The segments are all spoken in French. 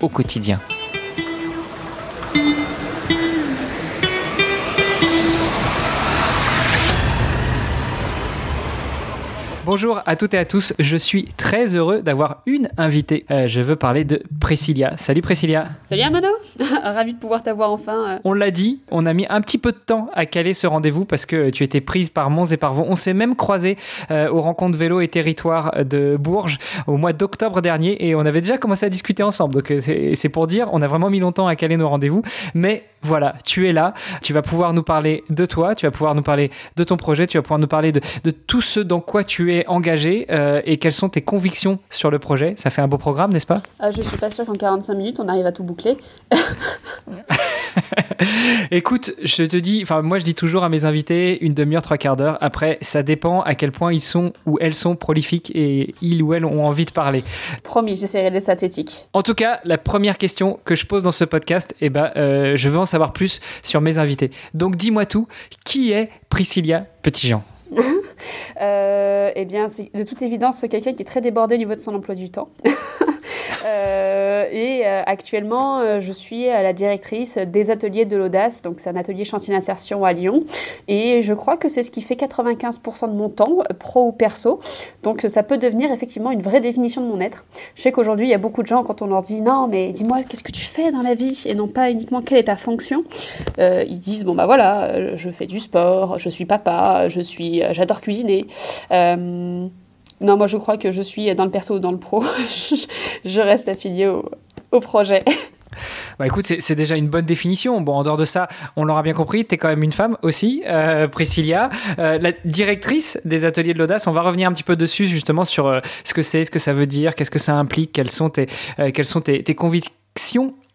au quotidien. Bonjour à toutes et à tous, je suis très heureux d'avoir une invitée. Euh, je veux parler de Priscilla. Salut Priscilla. Salut Amano, ravi de pouvoir t'avoir enfin. Euh. On l'a dit, on a mis un petit peu de temps à caler ce rendez-vous parce que tu étais prise par Mons et par Vaux. On s'est même croisé euh, aux rencontres vélo et territoire de Bourges au mois d'octobre dernier et on avait déjà commencé à discuter ensemble. Donc c'est pour dire, on a vraiment mis longtemps à caler nos rendez-vous, mais voilà, tu es là, tu vas pouvoir nous parler de toi, tu vas pouvoir nous parler de ton projet, tu vas pouvoir nous parler de, tout ce dans quoi tu es engagé euh, et quelles sont tes convictions sur le projet? Ça fait un beau programme, n'est-ce pas? Euh, Je suis pas sûre qu'en 45 minutes, on arrive à tout boucler. Écoute, je te dis, enfin moi je dis toujours à mes invités une demi-heure, trois quarts d'heure. Après, ça dépend à quel point ils sont ou elles sont prolifiques et ils ou elles ont envie de parler. Promis, j'essaierai d'être synthétique. En tout cas, la première question que je pose dans ce podcast, eh ben, euh, je veux en savoir plus sur mes invités. Donc dis-moi tout, qui est Priscilla Petitjean? Eh bien, c'est de toute évidence quelqu'un qui est très débordé au niveau de son emploi du temps. Euh, et euh, actuellement, euh, je suis la directrice des ateliers de l'audace. Donc, c'est un atelier chantier d'insertion à Lyon. Et je crois que c'est ce qui fait 95% de mon temps, pro ou perso. Donc, ça peut devenir effectivement une vraie définition de mon être. Je sais qu'aujourd'hui, il y a beaucoup de gens, quand on leur dit non, mais dis-moi, qu'est-ce que tu fais dans la vie? Et non pas uniquement quelle est ta fonction? ils disent bon, bah voilà, je fais du sport, je suis papa, je suis, j'adore cuisiner. Non, moi je crois que je suis dans le perso ou dans le pro. je reste affiliée au, projet. Bah écoute, c'est déjà une bonne définition. Bon, en dehors de ça, on l'aura bien compris, tu es quand même une femme aussi, euh, Priscilla, euh, la directrice des ateliers de l'audace. On va revenir un petit peu dessus justement sur euh, ce que c'est, ce que ça veut dire, qu'est-ce que ça implique, quelles sont tes, tes, tes convictions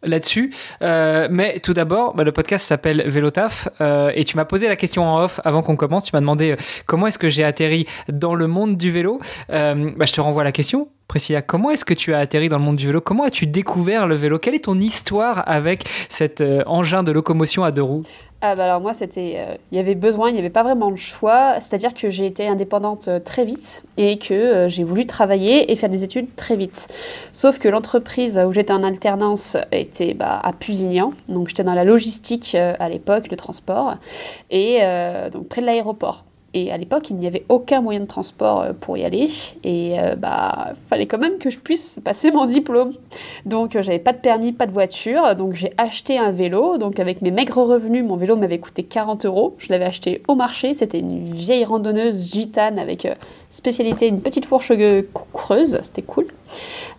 là-dessus. Euh, mais tout d'abord, bah, le podcast s'appelle Vélotaf euh, et tu m'as posé la question en off avant qu'on commence. Tu m'as demandé euh, comment est-ce que j'ai atterri dans le monde du vélo. Bah, je te renvoie la question. Priscilla, comment est-ce que tu as atterri dans le monde du vélo? Comment as-tu découvert le vélo? Quelle est ton histoire avec cet engin de locomotion à deux roues? Ah bah alors moi, c'était, euh, il y avait besoin, il n'y avait pas vraiment de choix. C'est-à-dire que j'ai été indépendante euh, très vite et que euh, j'ai voulu travailler et faire des études très vite. Sauf que l'entreprise où j'étais en alternance était bah, à Pusignan, donc j'étais dans la logistique à l'époque, le transport, et donc près de l'aéroport. Et à l'époque, il n'y avait aucun moyen de transport euh, pour y aller. Et euh, bah, fallait quand même que je puisse passer mon diplôme. Donc, euh, j'avais pas de permis, pas de voiture. Donc, j'ai acheté un vélo. Donc, avec mes maigres revenus, mon vélo m'avait coûté 40 euros. Je l'avais acheté au marché. C'était une vieille randonneuse gitane avec spécialité une petite fourche creuse. C'était cool.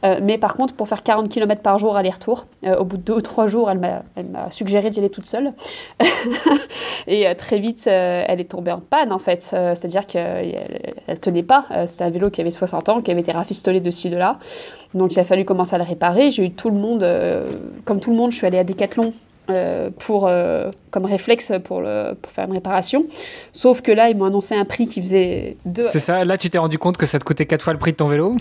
Euh, mais par contre, pour faire 40 km par jour aller-retour, euh, au bout de deux ou trois jours, elle m'a suggéré d'y aller toute seule. et euh, très vite, elle est tombée en panne, en fait. C'est-à-dire qu'elle ne tenait pas. C'était un vélo qui avait 60 ans, qui avait été rafistolé de ci, de là. Donc il a fallu commencer à le réparer. J'ai eu tout le monde, comme tout le monde, je suis allée à Decathlon pour, comme réflexe pour, le, pour faire une réparation. Sauf que là, ils m'ont annoncé un prix qui faisait deux. C'est ça, là tu t'es rendu compte que ça te coûtait quatre fois le prix de ton vélo?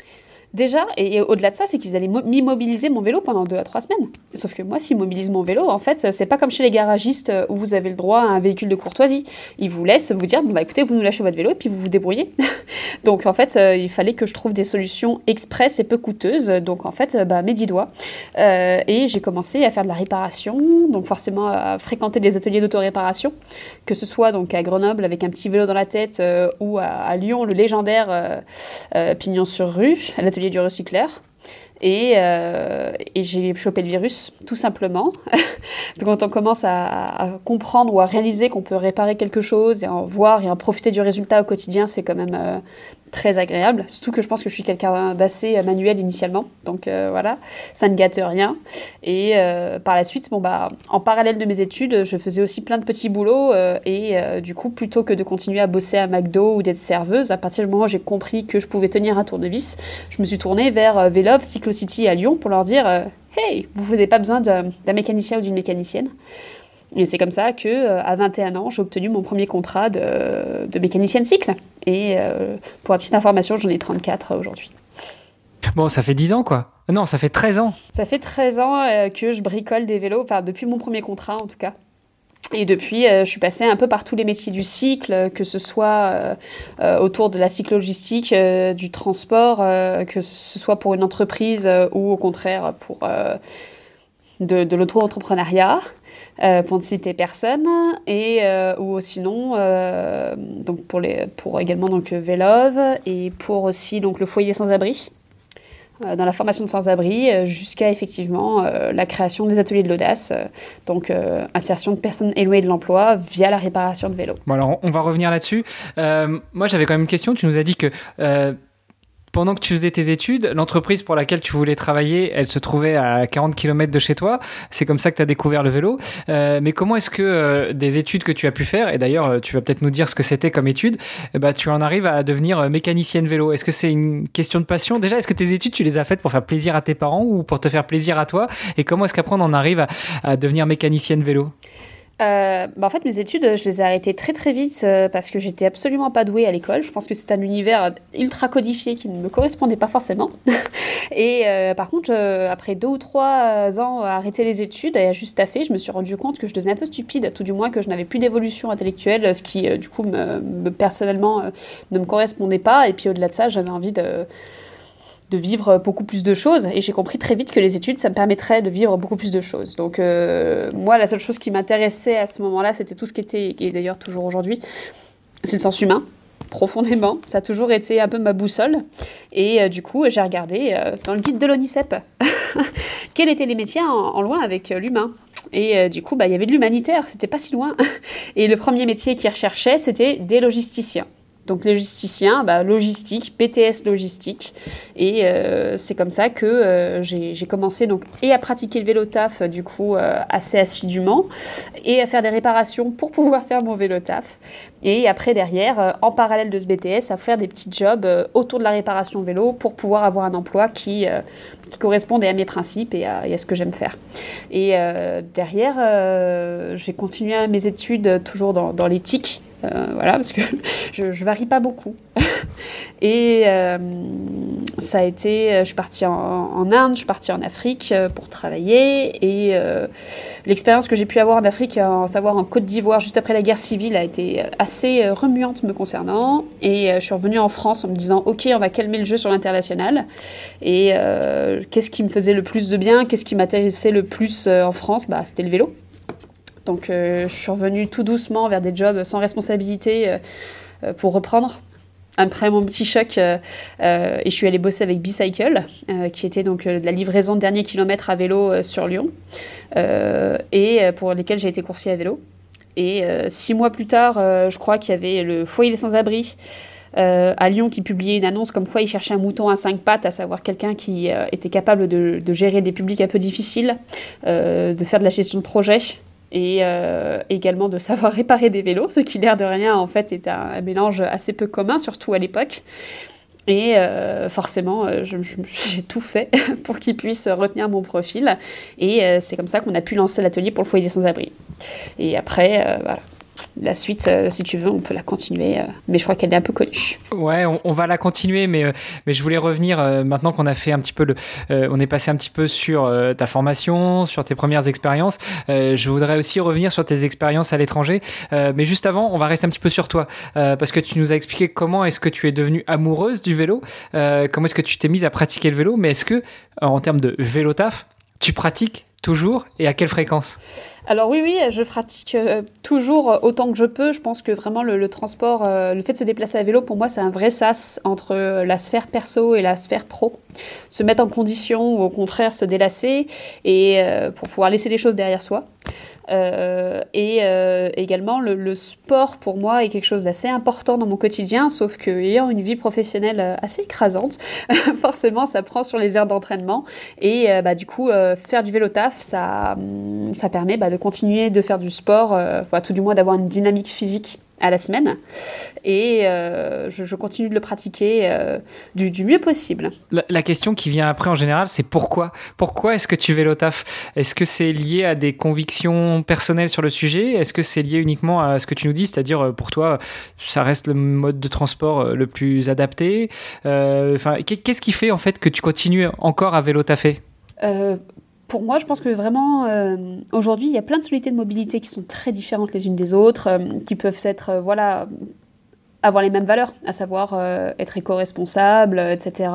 Déjà, et, au-delà de ça, c'est qu'ils allaient m'immobiliser mon vélo pendant deux à trois semaines. Sauf que moi, s'ils mobilisent mon vélo, en fait, c'est pas comme chez les garagistes euh, où vous avez le droit à un véhicule de courtoisie. Ils vous laissent vous dire, bah écoutez, vous nous lâchez votre vélo et puis vous vous débrouillez. donc, en fait, euh, il fallait que je trouve des solutions express et peu coûteuses. Donc, en fait, bah, mes dix doigts. Euh, et j'ai commencé à faire de la réparation, donc forcément à fréquenter des ateliers d'autoréparation, que ce soit donc à Grenoble avec un petit vélo dans la tête ou à, Lyon, le légendaire Pignon sur rue, à du recycleur. Et, euh, et j'ai chopé le virus, tout simplement. Donc, quand on commence à, comprendre ou à réaliser qu'on peut réparer quelque chose et en voir et en profiter du résultat au quotidien, c'est quand même euh, très agréable. Surtout que je pense que je suis quelqu'un d'assez manuel initialement, donc voilà, ça ne gâte rien. Et par la suite, bon bah, en parallèle de mes études, je faisais aussi plein de petits boulots et du coup, plutôt que de continuer à bosser à McDo ou d'être serveuse, à partir du moment où j'ai compris que je pouvais tenir un tournevis, je me suis tournée vers Velov Cyclocity à Lyon pour leur dire Hey, vous n'avez pas besoin d'un mécanicien ou d'une mécanicienne. Et c'est comme ça que, euh, à 21 ans, j'ai obtenu mon premier contrat de mécanicienne cycle. Et euh, pour la petite information, j'en ai 34 aujourd'hui. Bon, ça fait 10 ans, quoi. Non, ça fait 13 ans. Ça fait 13 ans euh, que je bricole des vélos, enfin, depuis mon premier contrat, en tout cas. Et depuis, je suis passée un peu par tous les métiers du cycle, que ce soit autour de la cyclogistique, du transport, que ce soit pour une entreprise ou au contraire pour de, de l'auto-entrepreneuriat. Euh, pour ne citer personne, et euh, ou sinon euh, donc pour les pour également donc Vélove et pour aussi donc le foyer sans abri dans la formation de sans-abri jusqu'à effectivement la création des ateliers de l'audace, donc insertion de personnes éloignées de l'emploi via la réparation de vélos. Alors on va revenir là-dessus. moi j'avais quand même une question, tu nous as dit que pendant que tu faisais tes études, l'entreprise pour laquelle tu voulais travailler, elle se trouvait à 40 km de chez toi. C'est comme ça que tu as découvert le vélo. Euh, mais comment est-ce que euh, des études que tu as pu faire, et d'ailleurs euh, tu vas peut-être nous dire ce que c'était comme étude, eh ben, tu en arrives à devenir mécanicienne vélo Est-ce que c'est une question de passion? Déjà, est-ce que tes études, tu les as faites pour faire plaisir à tes parents ou pour te faire plaisir à toi? Et comment est-ce qu'après on en arrive à, à devenir mécanicienne vélo? Euh, bah, en fait, mes études, je les ai arrêtées très très vite euh, parce que j'étais absolument pas douée à l'école. Je pense que c'est un univers ultra codifié qui ne me correspondait pas forcément. et euh, par contre, après deux ou trois ans à arrêter les études et à juste taffer, je me suis rendu compte que je devenais un peu stupide, tout du moins que je n'avais plus d'évolution intellectuelle, ce qui du coup me personnellement ne me correspondait pas. Et puis au-delà de ça, j'avais envie de de vivre beaucoup plus de choses. Et j'ai compris très vite que les études, ça me permettrait de vivre beaucoup plus de choses. Donc euh, moi, la seule chose qui m'intéressait à ce moment-là, c'était tout ce qui était, et d'ailleurs toujours aujourd'hui, c'est le sens humain profondément. Ça a toujours été un peu ma boussole. Et euh, du coup, j'ai regardé euh, dans le guide de l'ONICEP quels étaient les métiers en, lien avec l'humain? Et du coup, bah, il y avait de l'humanitaire, c'était pas si loin. Et le premier métier qu'ils recherchaient, c'était des logisticiens. Donc logisticien, bah, logistique, PTS logistique. Et euh, c'est comme ça que euh, j'ai commencé donc et à pratiquer le vélo taf du coup euh, assez assidûment et à faire des réparations pour pouvoir faire mon vélo taf. Et après derrière, en parallèle de ce BTS, à faire des petits jobs autour de la réparation vélo pour pouvoir avoir un emploi qui, qui corresponde à mes principes et à, ce que j'aime faire. Et derrière, j'ai continué mes études toujours dans, dans l'éthique euh, voilà, parce que je, je, varie pas beaucoup. et euh, ça a été, je suis partie en, Inde, je suis partie en Afrique euh, pour travailler. Et l'expérience que j'ai pu avoir en Afrique, en savoir en Côte d'Ivoire, juste après la guerre civile, a été assez remuante me concernant. Et je suis revenue en France en me disant, ok, on va calmer le jeu sur l'international. Et qu'est-ce qui me faisait le plus de bien? Qu'est-ce qui m'intéressait le plus en France bah, C'était le vélo. Donc euh, je suis revenue tout doucement vers des jobs sans responsabilité euh, euh, pour reprendre après mon petit choc, et je suis allée bosser avec Bicycle, qui était donc de la livraison de derniers kilomètres à vélo sur Lyon, et pour lesquels j'ai été coursier à vélo. Et six mois plus tard, je crois qu'il y avait le foyer des sans-abri à Lyon qui publiait une annonce comme quoi il cherchait un mouton à cinq pattes, à savoir quelqu'un qui était capable de, gérer des publics un peu difficiles, de faire de la gestion de projet et euh, également de savoir réparer des vélos, ce qui l'air de rien en fait est un, mélange assez peu commun, surtout à l'époque. Et euh, forcément, euh, j'ai tout fait pour qu'il puisse retenir mon profil. Et c'est comme ça qu'on a pu lancer l'atelier pour le foyer des sans-abri. Et après, voilà, la suite, euh, si tu veux, on peut la continuer, euh, mais je crois qu'elle est un peu connue. Ouais, on, va la continuer, mais, euh, mais je voulais revenir maintenant qu'on a fait un petit peu le, on est passé un petit peu sur ta formation, sur tes premières expériences. je voudrais aussi revenir sur tes expériences à l'étranger, mais juste avant, on va rester un petit peu sur toi, parce que tu nous as expliqué comment est-ce que tu es devenue amoureuse du vélo, comment est-ce que tu t'es mise à pratiquer le vélo, mais est-ce que en termes de vélo taf, tu pratiques toujours et à quelle fréquence? Alors oui, oui, je pratique euh, toujours autant que je peux. Je pense que vraiment le, transport, euh, le fait de se déplacer à vélo, pour moi, c'est un vrai sas entre la sphère perso et la sphère pro. Se mettre en condition ou au contraire se délasser et euh, pour pouvoir laisser les choses derrière soi. Euh, et euh, également, le, sport pour moi est quelque chose d'assez important dans mon quotidien, sauf que ayant une vie professionnelle euh, assez écrasante, forcément, ça prend sur les heures d'entraînement. Et bah, du coup, faire du vélo taf, ça, hum, ça permet bah, de continuer de faire du sport, enfin, tout du moins d'avoir une dynamique physique à la semaine. Et euh, je, continue de le pratiquer euh, du, mieux possible. La, question qui vient après en général, c'est pourquoi? Pourquoi est-ce que tu vélo taf? Est-ce que c'est lié à des convictions personnelles sur le sujet? Est-ce que c'est lié uniquement à ce que tu nous dis? C'est-à-dire, euh, pour toi, ça reste le mode de transport le plus adapté. Enfin, Qu'est-ce qui fait en fait que tu continues encore à vélo taffer pour moi, je pense que vraiment, euh, aujourd'hui, il y a plein de solutés de mobilité qui sont très différentes les unes des autres, euh, qui peuvent être, euh, voilà, avoir les mêmes valeurs, à savoir être éco-responsable, etc.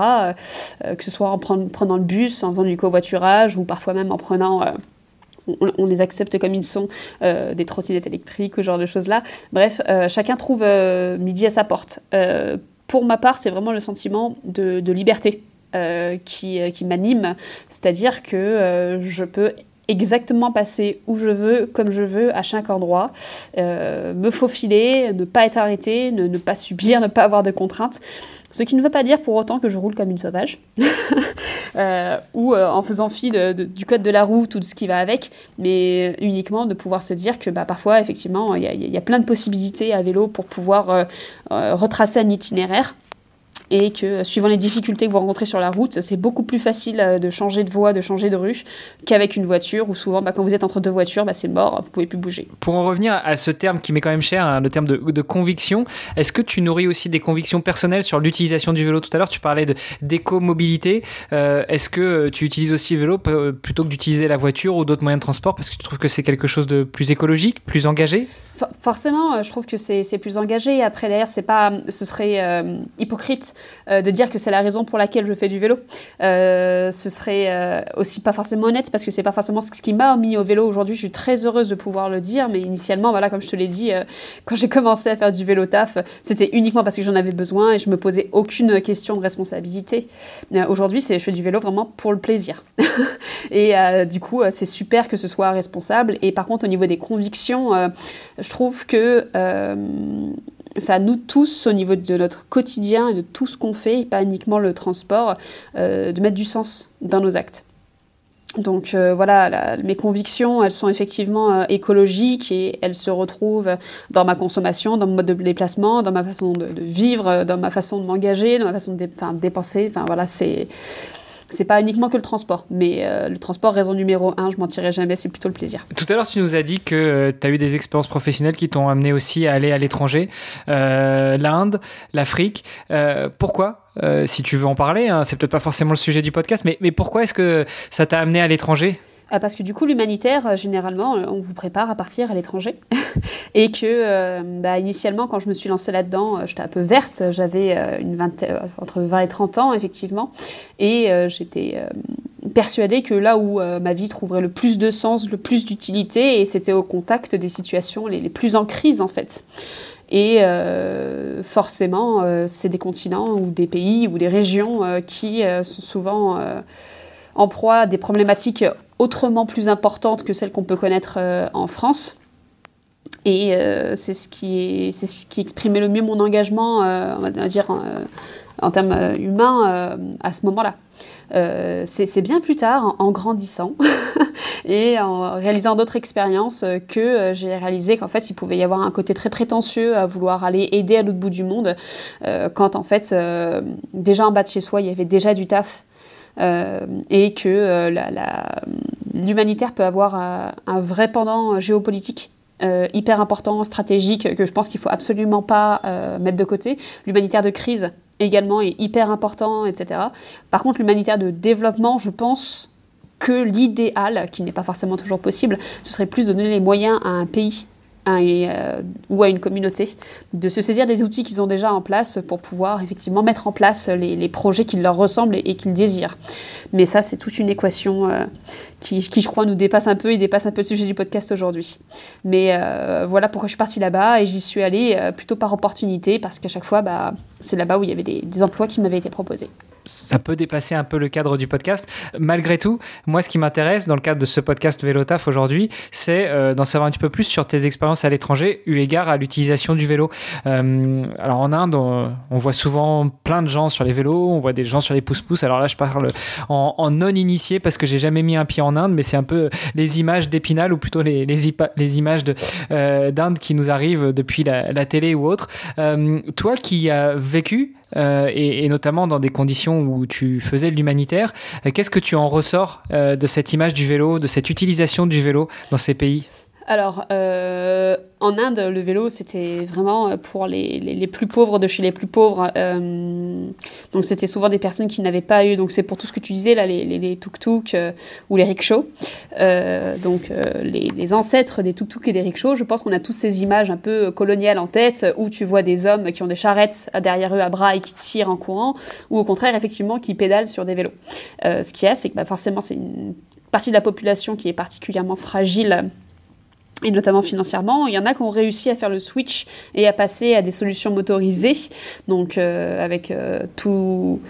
que ce soit en prenant le bus, en faisant du covoiturage, ou parfois même en prenant on, les accepte comme ils sont, des trottinettes électriques, ou ce genre de choses-là. Bref, chacun trouve midi à sa porte. pour ma part, c'est vraiment le sentiment de liberté euh, qui, euh, qui m'anime, c'est-à-dire que euh, je peux exactement passer où je veux, comme je veux, à chaque endroit, me faufiler, ne pas être arrêté, ne, pas subir, ne pas avoir de contraintes. Ce qui ne veut pas dire pour autant que je roule comme une sauvage, ou en faisant fi du code de la route ou de ce qui va avec, mais uniquement de pouvoir se dire que bah, parfois, effectivement, il y, a plein de possibilités à vélo pour pouvoir retracer un itinéraire et que suivant les difficultés que vous rencontrez sur la route, c'est beaucoup plus facile euh, de changer de voie, de changer de rue qu'avec une voiture où souvent bah, quand vous êtes entre deux voitures, bah, c'est mort, vous pouvez plus bouger. Pour en revenir à ce terme qui m'est quand même cher, hein, le terme de, conviction, est-ce que tu nourris aussi des convictions personnelles sur l'utilisation du vélo? Tout à l'heure, tu parlais d'éco-mobilité. Euh, est-ce que tu utilises aussi le vélo plutôt que d'utiliser la voiture ou d'autres moyens de transport? Parce que tu trouves que c'est quelque chose de plus écologique, plus engagé? Forcément, euh, je trouve que c'est plus engagé. Après, d'ailleurs, c'est pas, ce serait hypocrite euh, de dire que c'est la raison pour laquelle je fais du vélo. Euh, ce serait euh, aussi pas forcément honnête parce que c'est pas forcément ce qui m'a mis au vélo aujourd'hui. Je suis très heureuse de pouvoir le dire, mais initialement, voilà, comme je te l'ai dit, quand j'ai commencé à faire du vélo taf, c'était uniquement parce que j'en avais besoin et je me posais aucune question de responsabilité. aujourd'hui, je fais du vélo vraiment pour le plaisir. et du coup, c'est super que ce soit responsable. Et par contre, au niveau des convictions, je trouve que c'est à nous tous, au niveau de notre quotidien et de tout ce qu'on fait, et pas uniquement le transport, euh, de mettre du sens dans nos actes. Donc euh, voilà, mes convictions, elles sont effectivement euh, écologiques et elles se retrouvent dans ma consommation, dans mon mode de déplacement, dans ma façon de, vivre, dans ma façon de m'engager, dans ma façon de, de dépenser. Enfin voilà, c'est c'est pas uniquement que le transport, mais euh, le transport, raison numéro un, je mentirai jamais, c'est plutôt le plaisir. Tout à l'heure, tu nous as dit que euh, tu as eu des expériences professionnelles qui t'ont amené aussi à aller à l'étranger, euh, l'Inde, l'Afrique. pourquoi si tu veux en parler, hein, c'est peut-être pas forcément le sujet du podcast, mais, pourquoi est-ce que ça t'a amené à l'étranger? euh, parce que du coup, l'humanitaire, euh, généralement, euh, on vous prépare à partir à l'étranger. et que, bah, initialement, quand je me suis lancée là-dedans, j'étais un peu verte. J'avais une entre 20 et 30 ans, effectivement. Et j'étais persuadée que là où ma vie trouverait le plus de sens, le plus d'utilité, et c'était au contact des situations les, plus en crise, en fait. Et forcément, c'est des continents ou des pays ou des régions qui sont souvent en proie à des problématiques autrement plus importante que celle qu'on peut connaître euh, en France. Et euh, c'est ce, qui c'est ce qui exprimait le mieux mon engagement, euh, on va dire, en termes humains à ce moment-là. c'est bien plus tard, en, grandissant et en réalisant d'autres expériences, que j'ai réalisé qu'en fait, il pouvait y avoir un côté très prétentieux à vouloir aller aider à l'autre bout du monde, quand en fait, déjà en bas de chez soi, il y avait déjà du taf et que euh, l'humanitaire peut avoir un, vrai pendant géopolitique euh, hyper important, stratégique, que je pense qu'il faut absolument pas mettre de côté. L'humanitaire de crise également est hyper important, etc. Par contre, l'humanitaire de développement, je pense que l'idéal, qui n'est pas forcément toujours possible, ce serait plus de donner les moyens à un pays un, ou à une communauté de se saisir des outils qu'ils ont déjà en place pour pouvoir effectivement mettre en place les, projets qui leur ressemblent et, qu'ils désirent. Mais ça, c'est toute une équation qui, qui, je crois, nous dépasse un peu et dépasse un peu le sujet du podcast aujourd'hui. Mais voilà pourquoi je suis partie là-bas et j'y suis allée plutôt par opportunité parce qu'à chaque fois, bah, c'est là-bas où il y avait des emplois qui m'avaient été proposés ça peut dépasser un peu le cadre du podcast. Malgré tout, moi, ce qui m'intéresse dans le cadre de ce podcast Vélotaf aujourd'hui, c'est euh, d'en savoir un petit peu plus sur tes expériences à l'étranger, eu égard à l'utilisation du vélo. Euh, alors en Inde, on, voit souvent plein de gens sur les vélos, on voit des gens sur les pouces-pouces. Alors là, je parle en, non-initié parce que j'ai jamais mis un pied en Inde, mais c'est un peu les images d'Épinal ou plutôt les, images euh, d'Inde qui nous arrivent depuis la télé ou autre. toi qui as vécu euh, et, notamment dans des conditions où tu faisais de l'humanitaire. Euh, qu'est-ce que tu en ressors euh, de cette image du vélo, de cette utilisation du vélo dans ces pays? Alors, euh, en Inde, le vélo, c'était vraiment pour les, les, plus pauvres de chez les plus pauvres. Euh, donc, c'était souvent des personnes qui n'avaient pas eu. Donc, c'est pour tout ce que tu disais, là, les, les, tuk-tuk euh, ou les rickshaws. donc, les, ancêtres des tuk-tuk et des rickshaws, je pense qu'on a tous ces images un peu coloniales en tête où tu vois des hommes qui ont des charrettes derrière eux à bras et qui tirent en courant, ou au contraire, effectivement, qui pédalent sur des vélos. ce qu'il y a, c'est que bah, forcément, c'est une partie de la population qui est particulièrement fragile et notamment financièrement. Il y en a qui ont réussi à faire le switch et à passer à des solutions motorisées, donc euh, avec euh, tous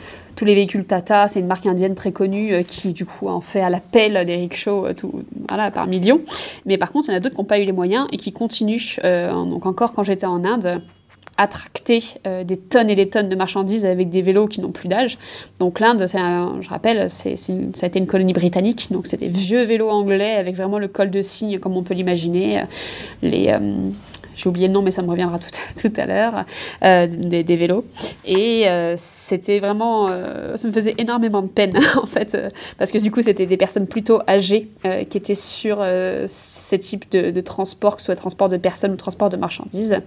les véhicules Tata, c'est une marque indienne très connue euh, qui du coup en fait à l'appel des rickshaws tout, voilà, par millions. Mais par contre, il y en a d'autres qui n'ont pas eu les moyens et qui continuent. donc encore quand j'étais en Inde, attracter euh, des tonnes et des tonnes de marchandises avec des vélos qui n'ont plus d'âge. Donc l'Inde, je rappelle, c'est, ça a été une colonie britannique, donc des vieux vélos anglais avec vraiment le col de cygne comme on peut l'imaginer. Les, euh, j'ai oublié le nom, mais ça me reviendra tout, à l'heure, euh, des, vélos. Et euh, c'était vraiment, euh, ça me faisait énormément de peine, en fait, parce que du coup, c'était des personnes plutôt âgées qui étaient sur ces types de, de transport, que ce soit transport de personnes ou transport de marchandises,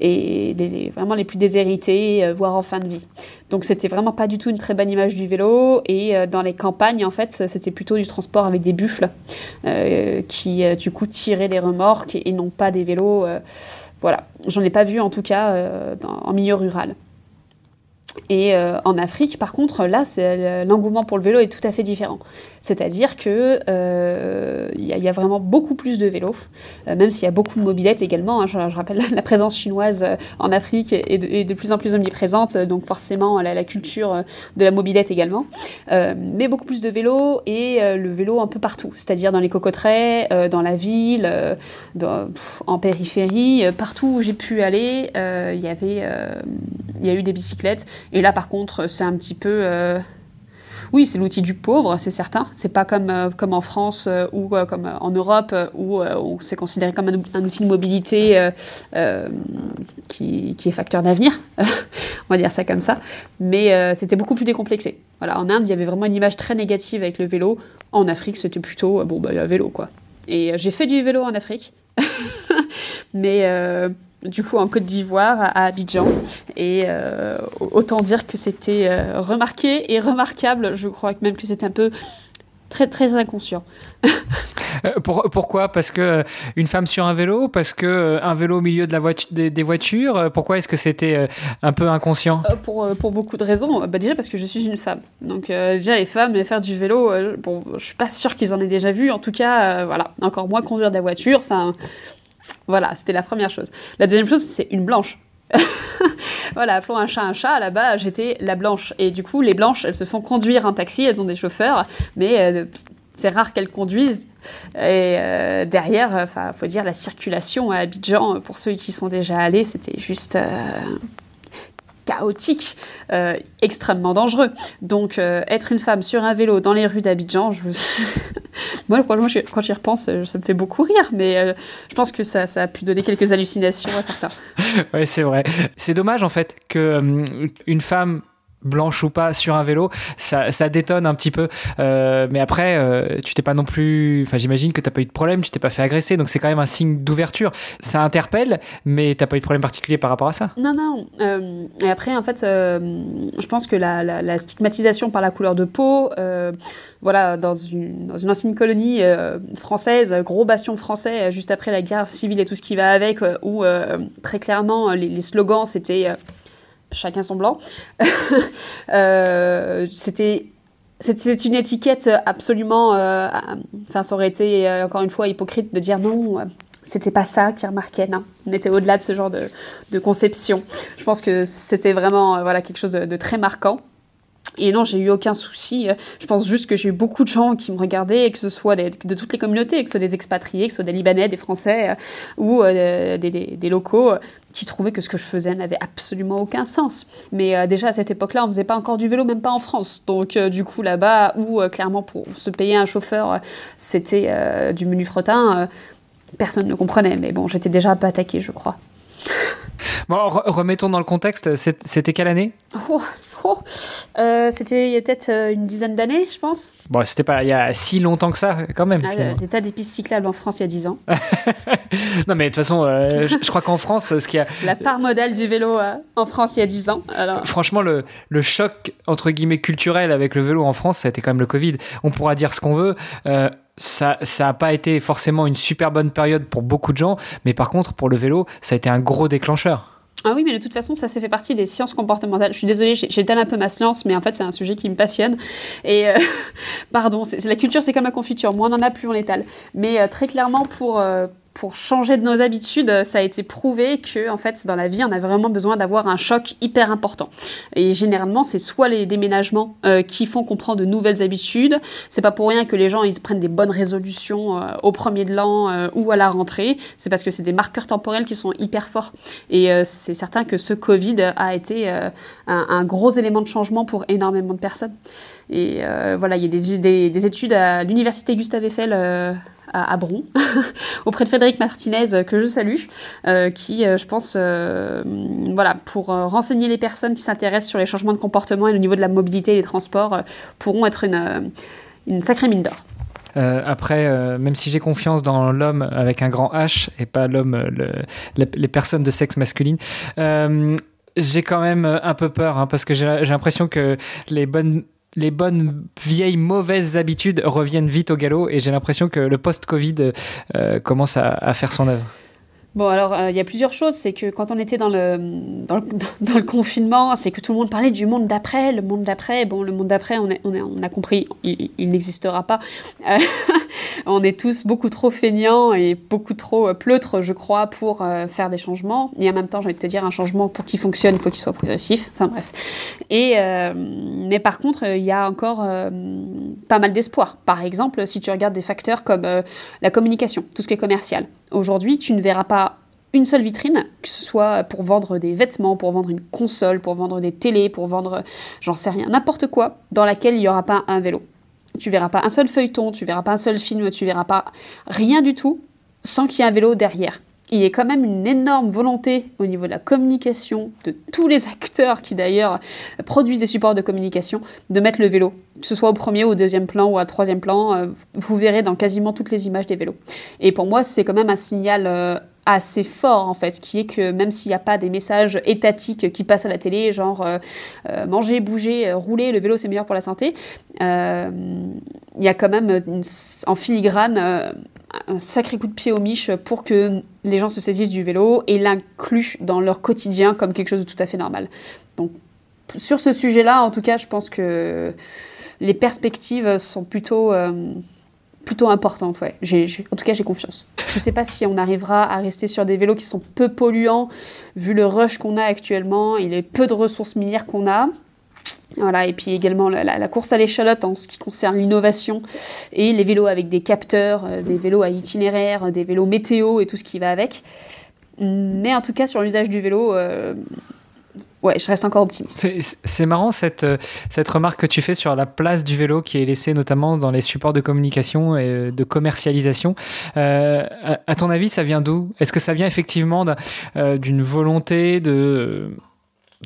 et vraiment les plus déshérités, voire en fin de vie. Donc c'était vraiment pas du tout une très bonne image du vélo. Et dans les campagnes, en fait, c'était plutôt du transport avec des buffles qui, du coup, tiraient les remorques et, non pas des vélos voilà, j'en ai pas vu en tout cas euh, en milieu rural. Et euh, en Afrique, par contre, là, l'engouement pour le vélo est tout à fait différent. C'est-à-dire que euh, il y, a vraiment beaucoup plus de vélos, euh, même s'il y a beaucoup de mobilettes également. Hein. je, rappelle la présence chinoise en Afrique est de, plus en plus omniprésente, donc forcément la, culture de la mobilette également. mais beaucoup plus de vélos et le vélo un peu partout, c'est-à-dire dans les cocoteraies, dans la ville, en périphérie, partout où j'ai pu aller, il y avait, il y a eu des bicyclettes. Et là, par contre, c'est un petit peu. Euh, oui, c'est l'outil du pauvre, c'est certain. C'est pas comme, euh, comme en France euh, ou comme en Europe où on c'est considéré comme un, outil de mobilité qui, qui, est facteur d'avenir. on va dire ça comme ça. Mais c'était beaucoup plus décomplexé. Voilà, en Inde, il y avait vraiment une image très négative avec le vélo. En Afrique, c'était plutôt bon, bah, vélo quoi. Et j'ai fait du vélo en Afrique. mais du coup en Côte d'Ivoire, à Abidjan. Et euh, autant dire que c'était euh, remarqué et remarquable. Je crois même que c'était un peu très très inconscient. Euh, pourquoi? Parce que une femme sur un vélo? Parce que un vélo au milieu de la voiture, des, voitures? Pourquoi est-ce que c'était un peu inconscient? Pour, pour beaucoup de raisons. Bah déjà parce que je suis une femme. Donc déjà les femmes, faire du vélo, bon, je suis pas sûre qu'ils en aient déjà vu. En tout cas, voilà, encore moins conduire de la voiture. Enfin, voilà, c'était la première chose. La deuxième chose, c'est une blanche. voilà, appelons un chat un chat. Là-bas, j'étais la blanche. Et du coup, les blanches, elles se font conduire un taxi, elles ont des chauffeurs, mais euh, c'est rare qu'elles conduisent. Et euh, derrière, il faut dire, la circulation à Abidjan, pour ceux qui sont déjà allés, c'était juste. Euh, chaotique, euh, extrêmement dangereux. Donc euh, être une femme sur un vélo dans les rues d'Abidjan, je... moi franchement quand j'y repense, euh, ça me fait beaucoup rire, mais je pense que ça, ça, a pu donner quelques hallucinations à certains. ouais, c'est vrai. C'est dommage en fait que une femme blanche ou pas, sur un vélo, ça, ça détonne un petit peu. Euh, mais après, euh, tu t'es pas non plus. Enfin, j'imagine que t'as pas eu de problème, tu t'es pas fait agresser, donc c'est quand même un signe d'ouverture. Ça interpelle, mais t'as pas eu de problème particulier par rapport à ça? Non, non. Euh, et après, en fait, je pense que la, stigmatisation par la couleur de peau, voilà, dans une, dans une ancienne colonie française, gros bastion français, juste après la guerre civile et tout ce qui va avec, où très clairement les, les slogans c'était chacun son blanc. euh, c'était c'est une étiquette absolument. Euh, enfin, ça aurait été euh, encore une fois hypocrite de dire non. C'était pas ça qui remarquait. On était au-delà de ce genre de, conception. Je pense que c'était vraiment voilà quelque chose de, très marquant. Et non, j'ai eu aucun souci. Je pense juste que j'ai eu beaucoup de gens qui me regardaient, que ce soit de toutes les communautés, que ce soit des expatriés, que ce soit des Libanais, des Français ou des, locaux, qui trouvaient que ce que je faisais n'avait absolument aucun sens. Mais euh, déjà à cette époque-là, on faisait pas encore du vélo, même pas en France. Donc euh, du coup là-bas, où euh, clairement pour se payer un chauffeur, c'était du menu fretin, personne ne comprenait. Mais bon, j'étais déjà pas attaqué, je crois. Bon, remettons dans le contexte, c'était quelle année? Oh, oh. Euh, C'était il y a peut-être euh, une dizaine d'années, je pense. Bon, c'était pas il y a si longtemps que ça, quand même. Ah, des tas des pistes cyclables en France il y a 10 ans. non, mais de toute façon, euh, je, crois qu'en France, ce qui a. La part modèle du vélo en France il y a 10 ans. Alors... Franchement, le, le, choc, entre guillemets, culturel avec le vélo en France, ça a été quand même le Covid. On pourra dire ce qu'on veut ça n'a pas été forcément une super bonne période pour beaucoup de gens, mais par contre, pour le vélo, ça a été un gros déclencheur. Ah oui, mais de toute façon, ça, fait partie des sciences comportementales. Je suis désolée, j'étale un peu ma science, mais en fait, c'est un sujet qui me passionne. Et euh, pardon, c'est la culture, c'est comme la confiture. Moins on en a, plus on l'étale. Mais euh, très clairement, pour, euh, pour changer de nos habitudes, ça a été prouvé que en fait dans la vie on a vraiment besoin d'avoir un choc hyper important. Et généralement c'est soit les déménagements euh, qui font qu'on prend de nouvelles habitudes. C'est pas pour rien que les gens ils prennent des bonnes résolutions euh, au premier de l'an euh, ou à la rentrée. C'est parce que c'est des marqueurs temporels qui sont hyper forts. Et c'est certain que ce Covid a été un, gros élément de changement pour énormément de personnes. Et voilà, il y a des études à l'université Gustave Eiffel à, Bron, auprès de Frédéric Martinez, euh, que je salue, euh, qui, euh, je pense, voilà, pour renseigner les personnes qui s'intéressent sur les changements de comportement et le niveau de la mobilité et des transports, pourront être une, sacrée mine d'or. après, même si j'ai confiance dans l'homme avec un grand H et pas l'homme, les personnes de sexe masculine, j'ai quand même un peu peur hein, parce que j'ai l'impression que les bonnes les bonnes vieilles mauvaises habitudes reviennent vite au galop et j'ai l'impression que le post-Covid euh, commence à, faire son œuvre. Bon, alors, euh, il y a plusieurs choses. C'est que quand on était dans le, confinement, c'est que tout le monde parlait du monde d'après. Le monde d'après, bon, le monde d'après, on, a compris, il, n'existera pas. Euh, on est tous beaucoup trop feignants et beaucoup trop euh, pleutres, je crois, pour faire des changements. Et en même temps, j'ai envie de te dire, un changement, pour qu'il fonctionne, il faut qu'il soit progressif. Enfin, bref. Et, mais par contre, il y a encore pas mal d'espoir. Par exemple, si tu regardes des facteurs comme la communication, tout ce qui est commercial. Aujourd'hui, tu ne verras pas une seule vitrine, que ce soit pour vendre des vêtements, pour vendre une console, pour vendre des télés, pour vendre, j'en sais rien, n'importe quoi, dans laquelle il n'y aura pas un vélo. Tu verras pas un seul feuilleton, tu verras pas un seul film, tu verras pas rien du tout sans qu'il y ait un vélo derrière. Il y a quand même une énorme volonté au niveau de la communication, de tous les acteurs qui d'ailleurs produisent des supports de communication, de mettre le vélo, que ce soit au premier, au deuxième plan ou au troisième plan. Euh, vous verrez dans quasiment toutes les images des vélos. Et pour moi, c'est quand même un signal euh, assez fort en fait, qui est que même s'il n'y a pas des messages étatiques qui passent à la télé, genre euh, manger, bouger, rouler, le vélo c'est meilleur pour la santé, il y a quand même en filigrane un sacré coup de pied au miche pour que les gens se saisissent du vélo et l'incluent dans leur quotidien comme quelque chose de tout à fait normal. Donc sur ce sujet-là, en tout cas, je pense que les perspectives sont plutôt plutôt important. Ouais. en tout cas, j'ai confiance. Je ne sais pas si on arrivera à rester sur des vélos qui sont peu polluants, vu le rush qu'on a actuellement et les peu de ressources minières qu'on a. Voilà, et puis également la, course à l'échalote en ce qui concerne l'innovation et les vélos avec des capteurs, euh, des vélos à itinéraire, des vélos météo et tout ce qui va avec. Mais en tout cas, sur l'usage du vélo, euh, ouais, je reste encore optimiste. C'est marrant cette, euh, cette remarque que tu fais sur la place du vélo qui est laissée notamment dans les supports de communication et de commercialisation. Euh, à, ton avis, ça vient d'où? Est-ce que ça vient effectivement euh, d'une volonté de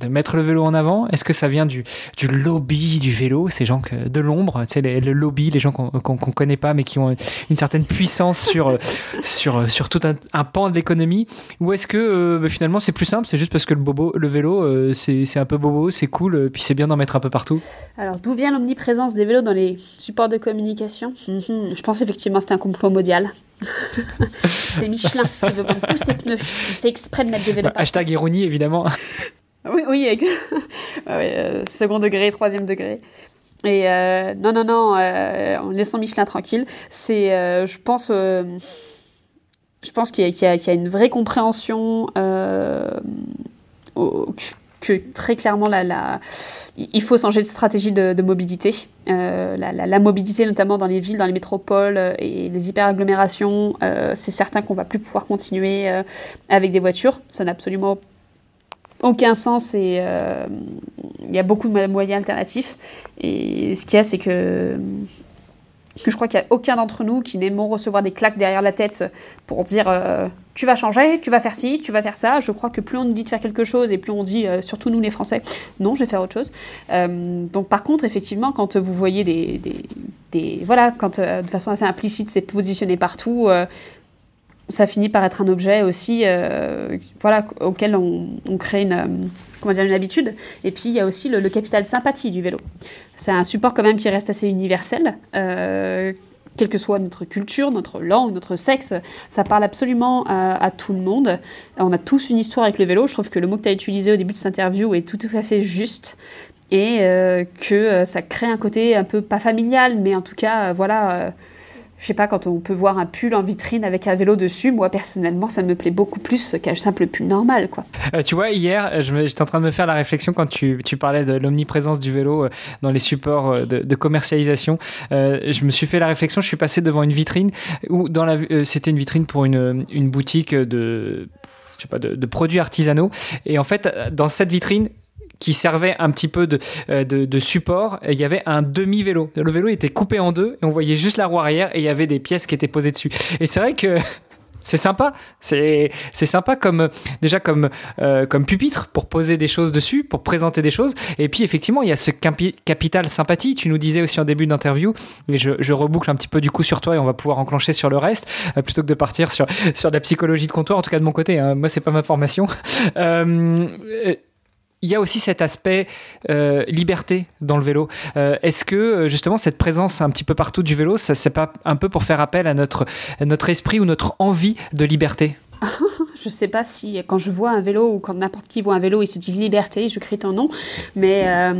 de mettre le vélo en avant? Est-ce que ça vient du, du lobby du vélo, ces gens que, de l'ombre, tu sais, le lobby, les gens qu'on ne connaît pas mais qui ont une certaine puissance sur, sur, sur tout un, pan de l'économie? Ou est-ce que euh, bah, finalement c'est plus simple, c'est juste parce que le, bobo, le vélo, euh, c'est un peu bobo, c'est cool, puis c'est bien d'en mettre un peu partout? Alors d'où vient l'omniprésence des vélos dans les supports de communication? Mhm. Je pense effectivement c'est un complot mondial. c'est Michelin qui veut vendre tous ses pneus. Il fait exprès de mettre des vélos. Bah, hashtag ironie évidemment. Oui, oui, euh, second degré, troisième degré. Et euh, non, non, non, euh, en laissant Michelin tranquille, c'est, je pense, je pense qu'il y, a une vraie compréhension que, très clairement, la, il faut changer de stratégie de, mobilité. La, mobilité, notamment dans les villes, dans les métropoles et les hyperagglomérations, c'est certain qu'on va plus pouvoir continuer avec des voitures. Ça n'a absolument aucun sens et euh, il y a beaucoup de moyens alternatifs. Et ce qu'il y a, c'est que, je crois qu'il n'y a aucun d'entre nous qui n'aimons recevoir des claques derrière la tête pour dire euh, tu vas changer, tu vas faire ci, tu vas faire ça. Je crois que plus on nous dit de faire quelque chose et plus on dit, euh, surtout nous les Français, non, je vais faire autre chose. donc par contre, effectivement, quand vous voyez des voilà, quand de façon assez implicite c'est positionné partout, ça finit par être un objet aussi euh, voilà, auquel on, crée une, euh, comment dire, une habitude. Et puis il y a aussi le, capital sympathie du vélo. C'est un support quand même qui reste assez universel. Euh, quelle que soit notre culture, notre langue, notre sexe, ça parle absolument à, tout le monde. On a tous une histoire avec le vélo. Je trouve que le mot que tu as utilisé au début de cette interview est tout à fait juste et que ça crée un côté un peu pas familial, mais en tout cas, voilà je sais pas, quand on peut voir un pull en vitrine avec un vélo dessus, moi personnellement, ça me plaît beaucoup plus qu'un simple pull normal. Quoi. Euh, tu vois, hier, j'étais en train de me faire la réflexion quand tu, parlais de l'omniprésence du vélo euh, dans les supports euh, de, commercialisation. je me suis fait la réflexion, je suis passé devant une vitrine où dans la, c'était une vitrine pour une, boutique de, je sais pas, de produits artisanaux. Et en fait, dans cette vitrine, qui servait un petit peu de, euh, de, de support. Il y avait un demi-vélo. Le vélo était coupé en deux et on voyait juste la roue arrière et il y avait des pièces qui étaient posées dessus. Et c'est vrai que c'est sympa. C'est sympa comme déjà comme euh, comme pupitre pour poser des choses dessus, pour présenter des choses. Et puis effectivement, il y a ce capital sympathie. Tu nous disais aussi en début d'interview, et je, je, reboucle un petit peu du coup sur toi et on va pouvoir enclencher sur le reste euh, plutôt que de partir sur sur la psychologie de comptoir. En tout cas de mon côté, hein. moi c'est pas ma formation. Euh, il y a aussi cet aspect euh, liberté dans le vélo. Euh, est-ce que euh, justement cette présence un petit peu partout du vélo, ça c'est pas un peu pour faire appel à notre, notre esprit ou notre envie de liberté? Je sais pas si quand je vois un vélo ou quand n'importe qui voit un vélo, il se dit liberté, je crie ton nom, mais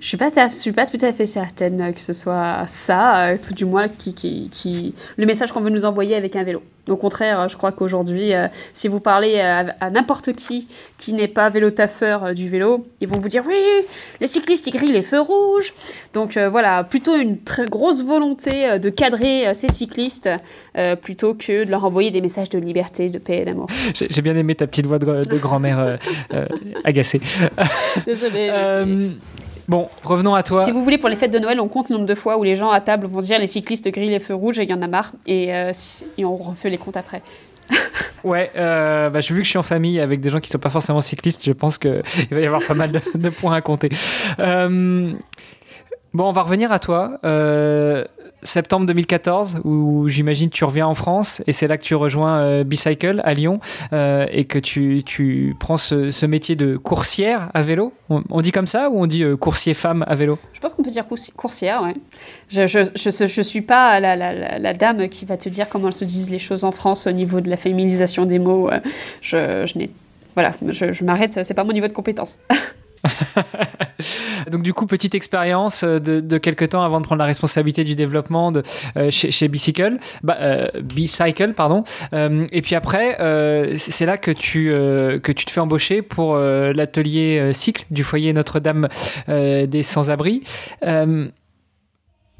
je suis pas, suis pas tout à fait certaine que ce soit ça, tout du moins qui, qui, qui... le message qu'on veut nous envoyer avec un vélo. Au contraire, je crois qu'aujourd'hui, euh, si vous parlez à, n'importe qui qui n'est pas vélo-taffeur euh, du vélo, ils vont vous dire oui, les cyclistes ils grillent les feux rouges. Donc euh, voilà, plutôt une très grosse volonté de cadrer ces cyclistes plutôt que de leur envoyer des messages de liberté, de paix et d'amour. J'ai bien aimé ta petite voix de, de grand-mère agacée. Désolée. Bon, revenons à toi. Si vous voulez, pour les fêtes de Noël, on compte le nombre de fois où les gens à table vont dire les cyclistes grillent les feux rouges et il y en a marre. Et, euh, on refait les comptes après. ouais, euh, bah, vu que je suis en famille avec des gens qui ne sont pas forcément cyclistes, je pense qu'il va y avoir pas mal de, points à compter. Euh, bon, on va revenir à toi. Euh, septembre 2014 où j'imagine tu reviens en France et c'est là que tu rejoins euh, Bicycle à Lyon euh, et que tu, tu prends ce, métier de coursière à vélo. On, dit comme ça ou on dit coursier femme à vélo? Je pense qu'on peut dire coursière. Je je, suis pas la, la, la, dame qui va te dire comment se disent les choses en France au niveau de la féminisation des mots. Je, je n'ai voilà, je, je m'arrête, c'est pas mon niveau de compétence. Donc du coup, petite expérience euh, de, quelques temps avant de prendre la responsabilité du développement de, euh, chez, Bicycle, bah, euh, pardon. et puis après, c'est là que tu, que tu te fais embaucher pour l'atelier cycle du foyer Notre-Dame des Sans-Abri.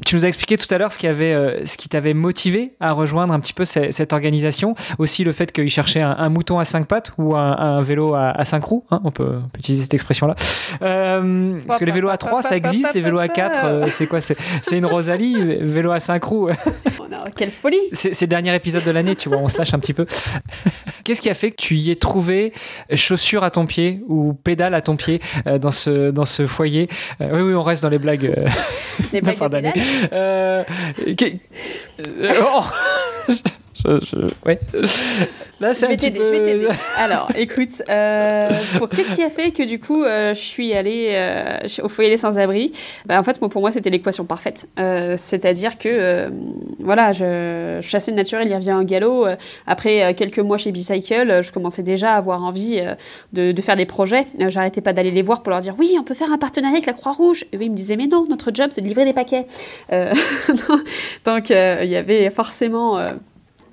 Tu nous as expliqué tout à l'heure ce qui avait, euh, ce qui t'avait motivé à rejoindre un petit peu cette, organisation. Aussi le fait qu'ils cherchaient un, mouton à cinq pattes ou un, vélo à, cinq roues. Hein, on, peut, utiliser cette expression-là. Euh, parce que les vélos à trois, ça existe. Les vélos à quatre, euh, c'est quoi C'est une Rosalie. Vélo à cinq roues. Oh quelle folie C'est le dernier épisode de l'année, tu vois. On se lâche un petit peu. Qu'est-ce qui a fait que tu y aies trouvé chaussures à ton pied ou pédales à ton pied dans ce dans ce foyer? Oui, oui, on reste dans les blagues. Les blagues d'année. Euh, euh, oh. ouais. Là, c'est un petit peu... Alors, écoute, euh, qu'est-ce qui a fait que du coup, euh, je suis allée euh, au foyer des sans-abri? Bah, En fait, pour moi, c'était l'équation parfaite. C'est-à-dire que, voilà, je, je chassais le naturel, il revient en galop. Après quelques mois chez Bicycle, je commençais déjà à avoir envie de, de faire des projets. J'arrêtais pas d'aller les voir pour leur dire oui, on peut faire un partenariat avec la Croix-Rouge. Et eux, ils me disaient mais non, notre job, c'est de livrer des paquets. Donc, il y avait forcément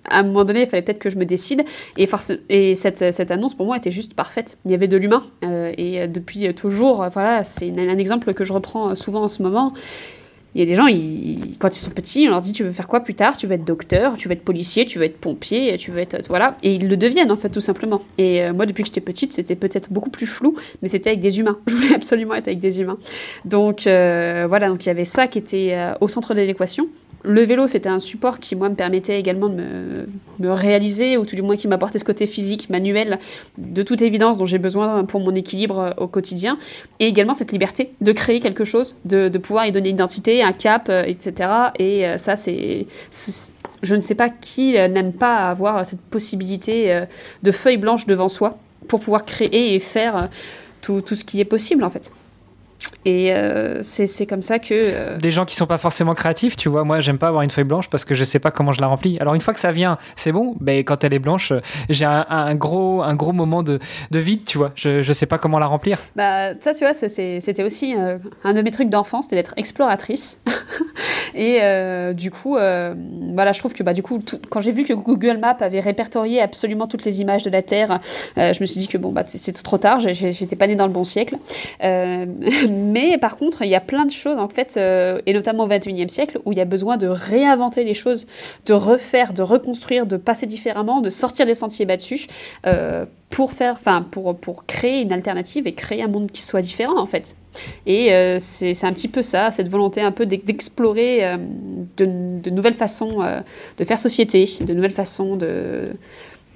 à un moment donné, il fallait peut-être que je me décide. Et, et cette, cette, annonce, pour moi, était juste parfaite. Il y avait de l'humain. Euh, et euh, depuis toujours, euh, voilà, c'est un exemple que je reprends souvent en ce moment. Il y a des gens, ils, quand ils sont petits, on leur dit Tu veux faire quoi plus tard? Tu veux être docteur, tu veux être policier, tu veux être pompier, tu veux être. Voilà. Et ils le deviennent, en fait, tout simplement. Et moi, depuis que j'étais petite, c'était peut-être beaucoup plus flou, mais c'était avec des humains. Je voulais absolument être avec des humains. Donc, voilà. Donc, il y avait ça qui était au centre de l'équation. Le vélo, c'était un support qui, moi, me permettait également de me, réaliser, ou tout du moins qui m'apportait ce côté physique, manuel, de toute évidence, dont j'ai besoin pour mon équilibre euh, au quotidien. Et également cette liberté de créer quelque chose, de, pouvoir y donner une identité, un cap, euh, etc. Et euh, ça, c'est. Je ne sais pas qui n'aime pas avoir cette possibilité de feuille blanche devant soi pour pouvoir créer et faire tout, tout ce qui est possible, en fait. Et euh, c'est comme ça que. Euh, Des gens qui sont pas forcément créatifs, tu vois, moi j'aime pas avoir une feuille blanche parce que je sais pas comment je la remplis. Alors une fois que ça vient, c'est bon, mais quand elle est blanche, j'ai un, gros, un gros moment de, de, vide, tu vois. Je, je sais pas comment la remplir. Bah, ça, tu vois, c'était aussi euh, un de mes trucs d'enfance, c'était d'être exploratrice. Et du coup, voilà, je trouve que bah, du coup, quand j'ai vu que Google Maps avait répertorié absolument toutes les images de la Terre, je me suis dit que bon, bah, c'est trop tard, j'étais pas née dans le bon siècle. Mais par contre, il y a plein de choses, en fait, euh, et notamment au XXIe siècle, où il y a besoin de réinventer les choses, de refaire, de reconstruire, de passer différemment, de sortir des sentiers battus, euh, pour faire, pour, pour créer une alternative et créer un monde qui soit différent, en fait. Et euh, c'est un petit peu ça, cette volonté un peu d'explorer de, nouvelles façons de faire société, de nouvelles façons de,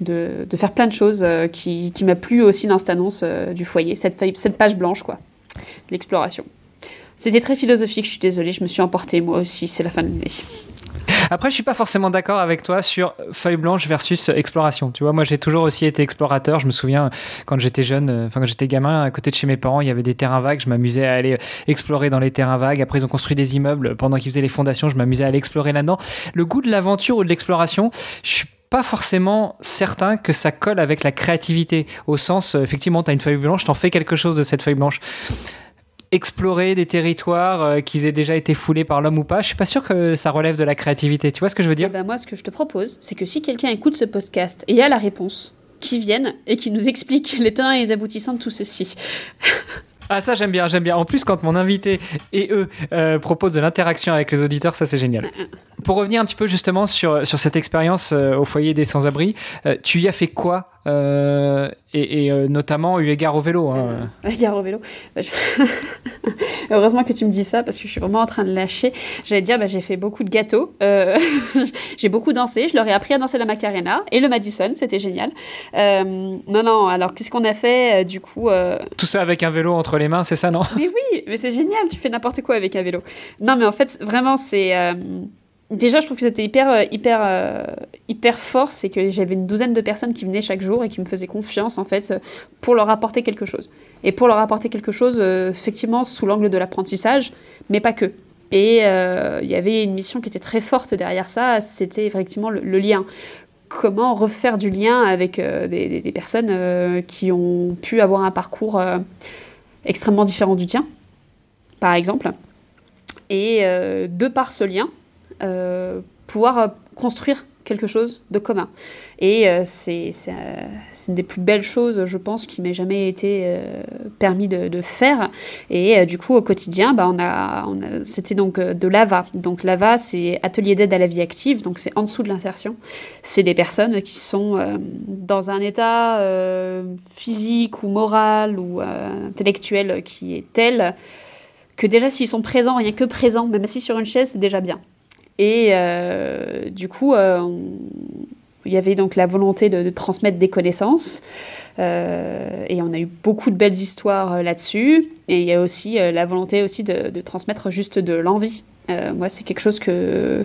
de, de, faire plein de choses qui, qui m'a plu aussi dans cette annonce du foyer, cette, cette page blanche, quoi l'exploration. C'était très philosophique, je suis désolée, je me suis emportée moi aussi, c'est la fin de l'année. Après, je suis pas forcément d'accord avec toi sur feuille blanche versus exploration. Tu vois, moi, j'ai toujours aussi été explorateur. Je me souviens quand j'étais jeune, euh, enfin quand j'étais gamin, à côté de chez mes parents, il y avait des terrains vagues. Je m'amusais à aller explorer dans les terrains vagues. Après, ils ont construit des immeubles pendant qu'ils faisaient les fondations. Je m'amusais à aller explorer là-dedans. Le goût de l'aventure ou de l'exploration, je suis pas forcément certain que ça colle avec la créativité. Au sens, euh, effectivement, tu as une feuille blanche, t'en fais quelque chose de cette feuille blanche explorer des territoires euh, qui aient déjà été foulés par l'homme ou pas, je suis pas sûr que ça relève de la créativité. Tu vois ce que je veux dire? Eh ben Moi, ce que je te propose, c'est que si quelqu'un écoute ce podcast et a la réponse, qui vienne et qui nous explique les tenants et les aboutissants de tout ceci. Ah ça j'aime bien, j'aime bien. En plus quand mon invité et eux euh, proposent de l'interaction avec les auditeurs, ça c'est génial. Pour revenir un petit peu justement sur, sur cette expérience euh, au foyer des sans-abri, tu y as fait quoi euh, et, euh, notamment eu égard au vélo. Hein. Euh, égard au vélo. Bah, Heureusement que tu me dis ça parce que je suis vraiment en train de lâcher. J'allais dire, bah, j'ai fait beaucoup de gâteaux, j'ai beaucoup dansé, je leur ai appris à danser la Macarena et le Madison, c'était génial. non, non, alors qu'est-ce qu'on a fait du coup Tout ça avec un vélo entre les mains, c'est ça, non? Mais oui, mais c'est génial, tu fais n'importe quoi avec un vélo. Non, mais en fait, vraiment, c'est Déjà, je trouve que c'était hyper, euh, hyper, euh, hyper fort, c'est que j'avais une douzaine de personnes qui venaient chaque jour et qui me faisaient confiance, en fait, pour leur apporter quelque chose. Et pour leur apporter quelque chose, euh, effectivement, sous l'angle de l'apprentissage, mais pas que. Et il y avait une mission qui était très forte derrière ça, c'était effectivement le, lien. Comment refaire du lien avec des, personnes qui ont pu avoir un parcours extrêmement différent du tien, par exemple. Et de par ce lien, pouvoir euh, construire quelque chose de commun. Et euh, c'est une des plus belles choses, je pense, qui m'ait jamais été euh, permis de, faire. Et euh, du coup, au quotidien, bah, on a, c'était donc de l'AVA. Donc l'AVA, c'est Atelier d'aide à la vie active, donc c'est en dessous de l'insertion. C'est des personnes qui sont dans un état physique ou moral ou intellectuel qui est tel que déjà s'ils sont présents, rien que présents, même si sur une chaise, c'est déjà bien. Et euh, du coup, euh, il y avait donc la volonté de, transmettre des connaissances. Euh, et on a eu beaucoup de belles histoires là-dessus. Et il y a aussi la volonté aussi de, transmettre juste de l'envie. moi, c'est quelque chose que,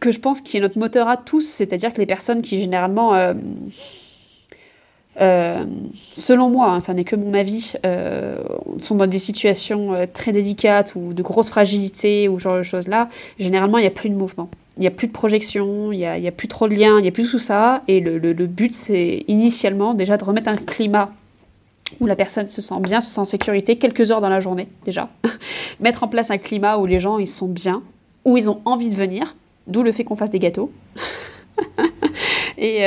que je pense qui est notre moteur à tous. C'est-à-dire que les personnes qui généralement euh, selon moi, hein, ça n'est que mon avis, euh, sont dans des situations euh, très délicates ou de grosses fragilités ou ce genre de choses-là, généralement, il n'y a plus de mouvement. Il n'y a plus de projection, il n'y a, plus trop de liens, il n'y a plus tout ça. Et le, but, c'est initialement déjà de remettre un climat où la personne se sent bien, se sent en sécurité, quelques heures dans la journée déjà. Mettre en place un climat où les gens, ils sont bien, où ils ont envie de venir, d'où le fait qu'on fasse des gâteaux. et,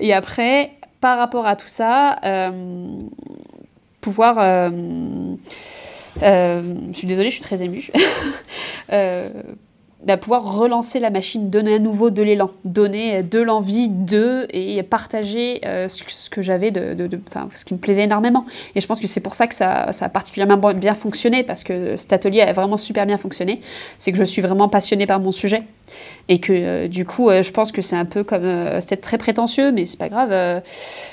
et après, par rapport à tout ça, euh, pouvoir... Euh, euh, je suis désolée, je suis très émue. de pouvoir relancer la machine, donner à nouveau de l'élan, donner de l'envie de et partager ce, que j'avais, de, de, ce qui me plaisait énormément. Et je pense que c'est pour ça que ça, ça, a particulièrement bien fonctionné, parce que cet atelier a vraiment super bien fonctionné. C'est que je suis vraiment passionnée par mon sujet. Et que euh, du coup, euh, je pense que c'est un peu comme. Euh, c'est très prétentieux, mais c'est pas grave.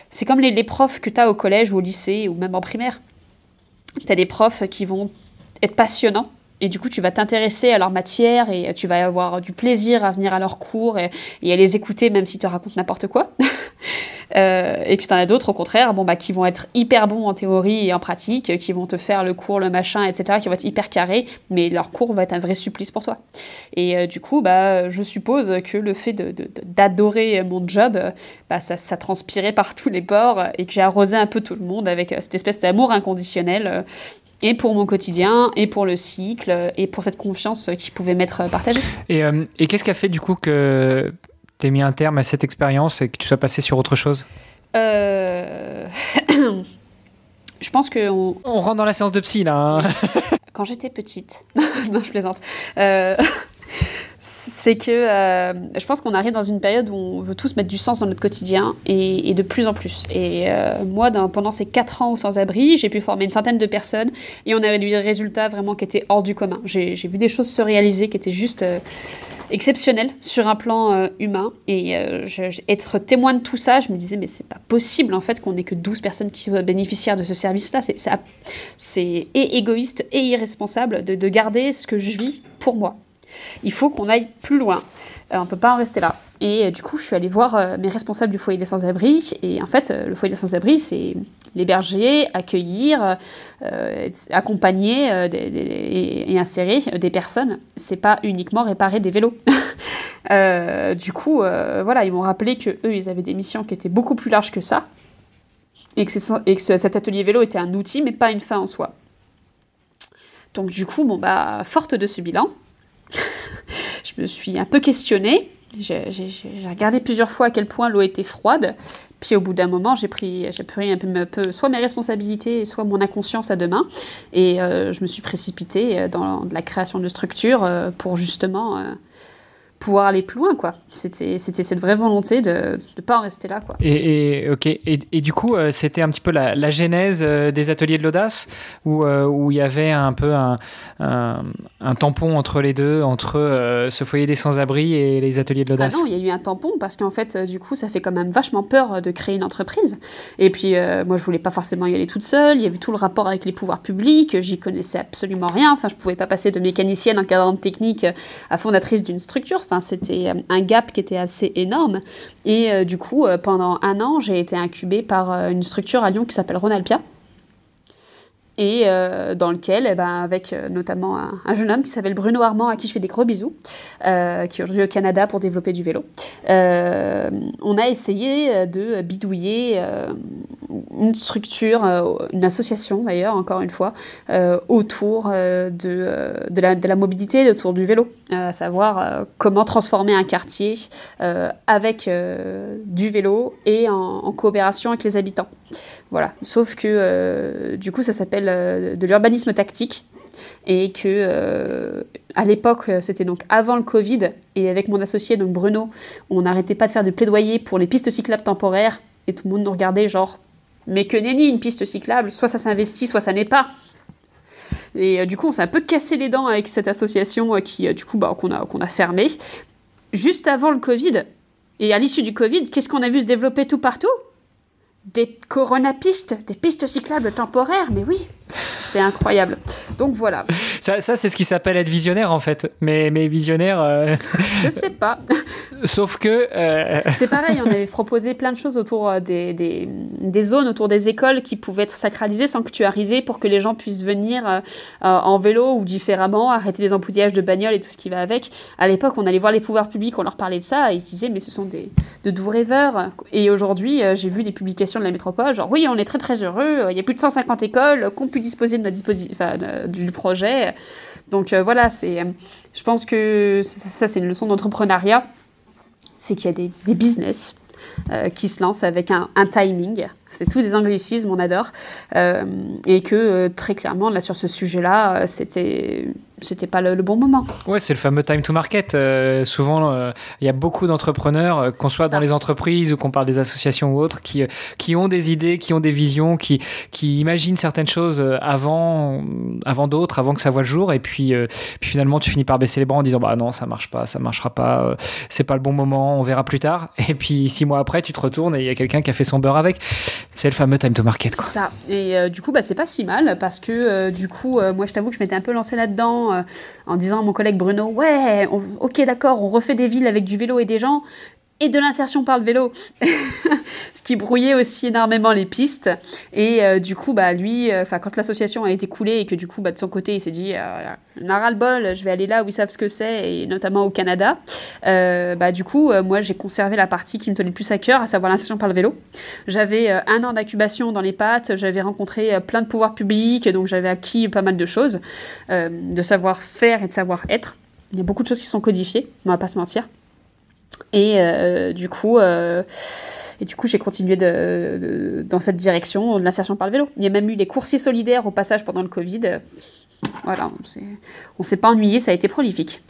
c'est comme les, les profs que tu as au collège ou au lycée ou même en primaire. Tu as des profs qui vont être passionnants et du coup, tu vas t'intéresser à leur matière et tu vas avoir du plaisir à venir à leurs cours et, à les écouter même s'ils te racontent n'importe quoi. Euh, et puis t'en as d'autres au contraire, bon bah qui vont être hyper bons en théorie et en pratique, qui vont te faire le cours, le machin, etc., qui vont être hyper carrés, mais leur cours va être un vrai supplice pour toi. Et euh, du coup, bah je suppose que le fait d'adorer mon job, bah ça, ça, transpirait par tous les bords et que j'ai arrosé un peu tout le monde avec cette espèce d'amour inconditionnel et pour mon quotidien, et pour le cycle, et pour cette confiance qui pouvait m'être partagée. Et, euh, et qu'est-ce qui a fait du coup que tu aies mis un terme à cette expérience et que tu sois passé sur autre chose? Euh... Je pense que... On... rentre dans la séance de psy là. Hein. Quand j'étais petite, non je plaisante. Euh c'est que euh, je pense qu'on arrive dans une période où on veut tous mettre du sens dans notre quotidien et, de plus en plus. Et euh, moi, pendant ces quatre ans au sans-abri, j'ai pu former une centaine de personnes et on avait des résultats vraiment qui étaient hors du commun. J'ai vu des choses se réaliser qui étaient juste euh, exceptionnelles sur un plan humain. Et être témoin de tout ça, je me disais, mais c'est pas possible en fait qu'on ait que 12 personnes qui soient bénéficiaires de ce service-là. C'est égoïste et irresponsable de garder ce que je vis pour moi. Il faut qu'on aille plus loin. Euh, on ne peut pas en rester là. Et euh, du coup, je suis allée voir euh, mes responsables du foyer des sans-abri. Et en fait, le foyer des sans-abri, c'est l'héberger, accueillir, accompagner et, insérer des personnes. C'est pas uniquement réparer des vélos. du coup, voilà, ils m'ont rappelé que eux, ils avaient des missions qui étaient beaucoup plus larges que ça. Et que, et que cet atelier vélo était un outil, mais pas une fin en soi. Donc du coup, bon bah, forte de ce bilan, je me suis un peu questionnée. J'ai regardé plusieurs fois à quel point l'eau était froide. Puis au bout d'un moment, j'ai pris, pris un peu, soit mes responsabilités, soit mon inconscience à deux mains. Et euh, je me suis précipitée dans la création de structures euh, pour justement euh, pouvoir aller plus loin, quoi. C'était, c'était cette vraie volonté de ne pas en rester là, quoi. Et, ok. Et, et, du coup, euh, c'était un petit peu la, la genèse euh, des ateliers de l'audace, où, euh, où il y avait un peu un, un, tampon entre les deux, entre ce foyer des sans-abri et les ateliers de l'audace? Ah non, il y a eu un tampon parce qu'en fait, du coup, ça fait quand même vachement peur de créer une entreprise. Et puis, moi, je voulais pas forcément y aller toute seule. Il y avait tout le rapport avec les pouvoirs publics. J'y connaissais absolument rien. Enfin, je pouvais pas passer de mécanicienne encadrante technique à fondatrice d'une structure. Enfin, c'était euh, un gap qui était assez énorme. Et euh, du coup, euh, pendant un an, j'ai été incubée par une structure à Lyon qui s'appelle Ronalpia et dans lequel, eh ben, avec notamment un, jeune homme qui s'appelle Bruno Armand, à qui je fais des gros bisous, qui est aujourd'hui au Canada pour développer du vélo, on a essayé de bidouiller une structure, une association d'ailleurs, encore une fois, autour de, de, la, de, la, mobilité, autour du vélo, à savoir comment transformer un quartier avec du vélo et en, coopération avec les habitants. Voilà, sauf que du coup ça s'appelle de l'urbanisme tactique. Et que euh, à l'époque c'était donc avant le Covid et avec mon associé donc Bruno on n'arrêtait pas de faire du plaidoyer pour les pistes cyclables temporaires et tout le monde nous regardait genre mais que nenni une piste cyclable soit ça s'investit soit ça n'est pas. Et euh, du coup on s'est un peu cassé les dents avec cette association euh, qui du coup bah, qu'on a qu'on a fermé juste avant le Covid et à l'issue du Covid qu'est-ce qu'on a vu se développer tout partout? Des coronapistes, des pistes cyclables temporaires, mais oui, c'était incroyable. Donc voilà. Ça, ça c'est ce qui s'appelle être visionnaire en fait. Mais, mais visionnaire. Euh... Je sais pas. Sauf que. Euh, c'est pareil, on avait proposé plein de choses autour euh, des, des, des, zones, autour des écoles qui pouvaient être sacralisées, sanctuarisées pour que les gens puissent venir euh, en vélo ou différemment, arrêter les embouteillages de bagnoles et tout ce qui va avec. À l'époque, on allait voir les pouvoirs publics, on leur parlait de ça et ils se disaient, mais ce sont des, de doux rêveurs. Et aujourd'hui, j'ai vu des publications de la métropole, genre, oui, on est très très heureux, il y a plus de 150 écoles qu'on peut disposer de notre disposition, du projet. Donc euh, voilà, c'est, je pense que ça, c'est une leçon d'entrepreneuriat, c'est qu'il y a des, des business euh, qui se lancent avec un, timing. C'est tous des anglicismes, on adore. Euh, et que très clairement, là sur ce sujet-là, c'était c'était pas le, bon moment. Ouais, c'est le fameux time to market. Euh, souvent, euh, il y a beaucoup d'entrepreneurs, euh, qu'on soit dans les entreprises ou qu'on parle des associations ou autres, qui, qui ont des idées, qui ont des visions, qui, qui imaginent certaines choses avant, avant d'autres, avant que ça voit le jour. Et puis, puis finalement, tu finis par baisser les bras en disant bah non, ça marche pas, ça marchera pas, c'est pas le bon moment, on verra plus tard. Et puis six mois après, tu te retournes et il y a quelqu'un qui a fait son beurre avec. C'est le fameux time to market. Quoi. Ça. Et du coup, bah, c'est pas si mal parce que du coup, moi, je t'avoue que je m'étais un peu lancé là-dedans euh, en disant à mon collègue Bruno Ouais, ok, d'accord, on refait des villes avec du vélo et des gens et de l'insertion par le vélo, ce qui brouillait aussi énormément les pistes. Et euh, du coup, bah, lui, euh, quand l'association a été coulée et que du coup, bah, de son côté, il s'est dit, euh, le bol, je vais aller là où ils savent ce que c'est, et notamment au Canada. bah, du coup, moi, j'ai conservé la partie qui me tenait le plus à cœur, à savoir l'insertion par le vélo. J'avais un an d'incubation dans les pattes, j'avais rencontré plein de pouvoirs publics, donc j'avais acquis pas mal de choses, de savoir-faire et de savoir-être. Il y a beaucoup de choses qui sont codifiées, on va pas se mentir. Et euh, du coup, euh, du coup, j'ai continué de, dans cette direction de l'insertion par le vélo. Il y a même eu les coursiers solidaires au passage pendant le Covid. Voilà, on ne s'est pas ennuyé, ça a été prolifique.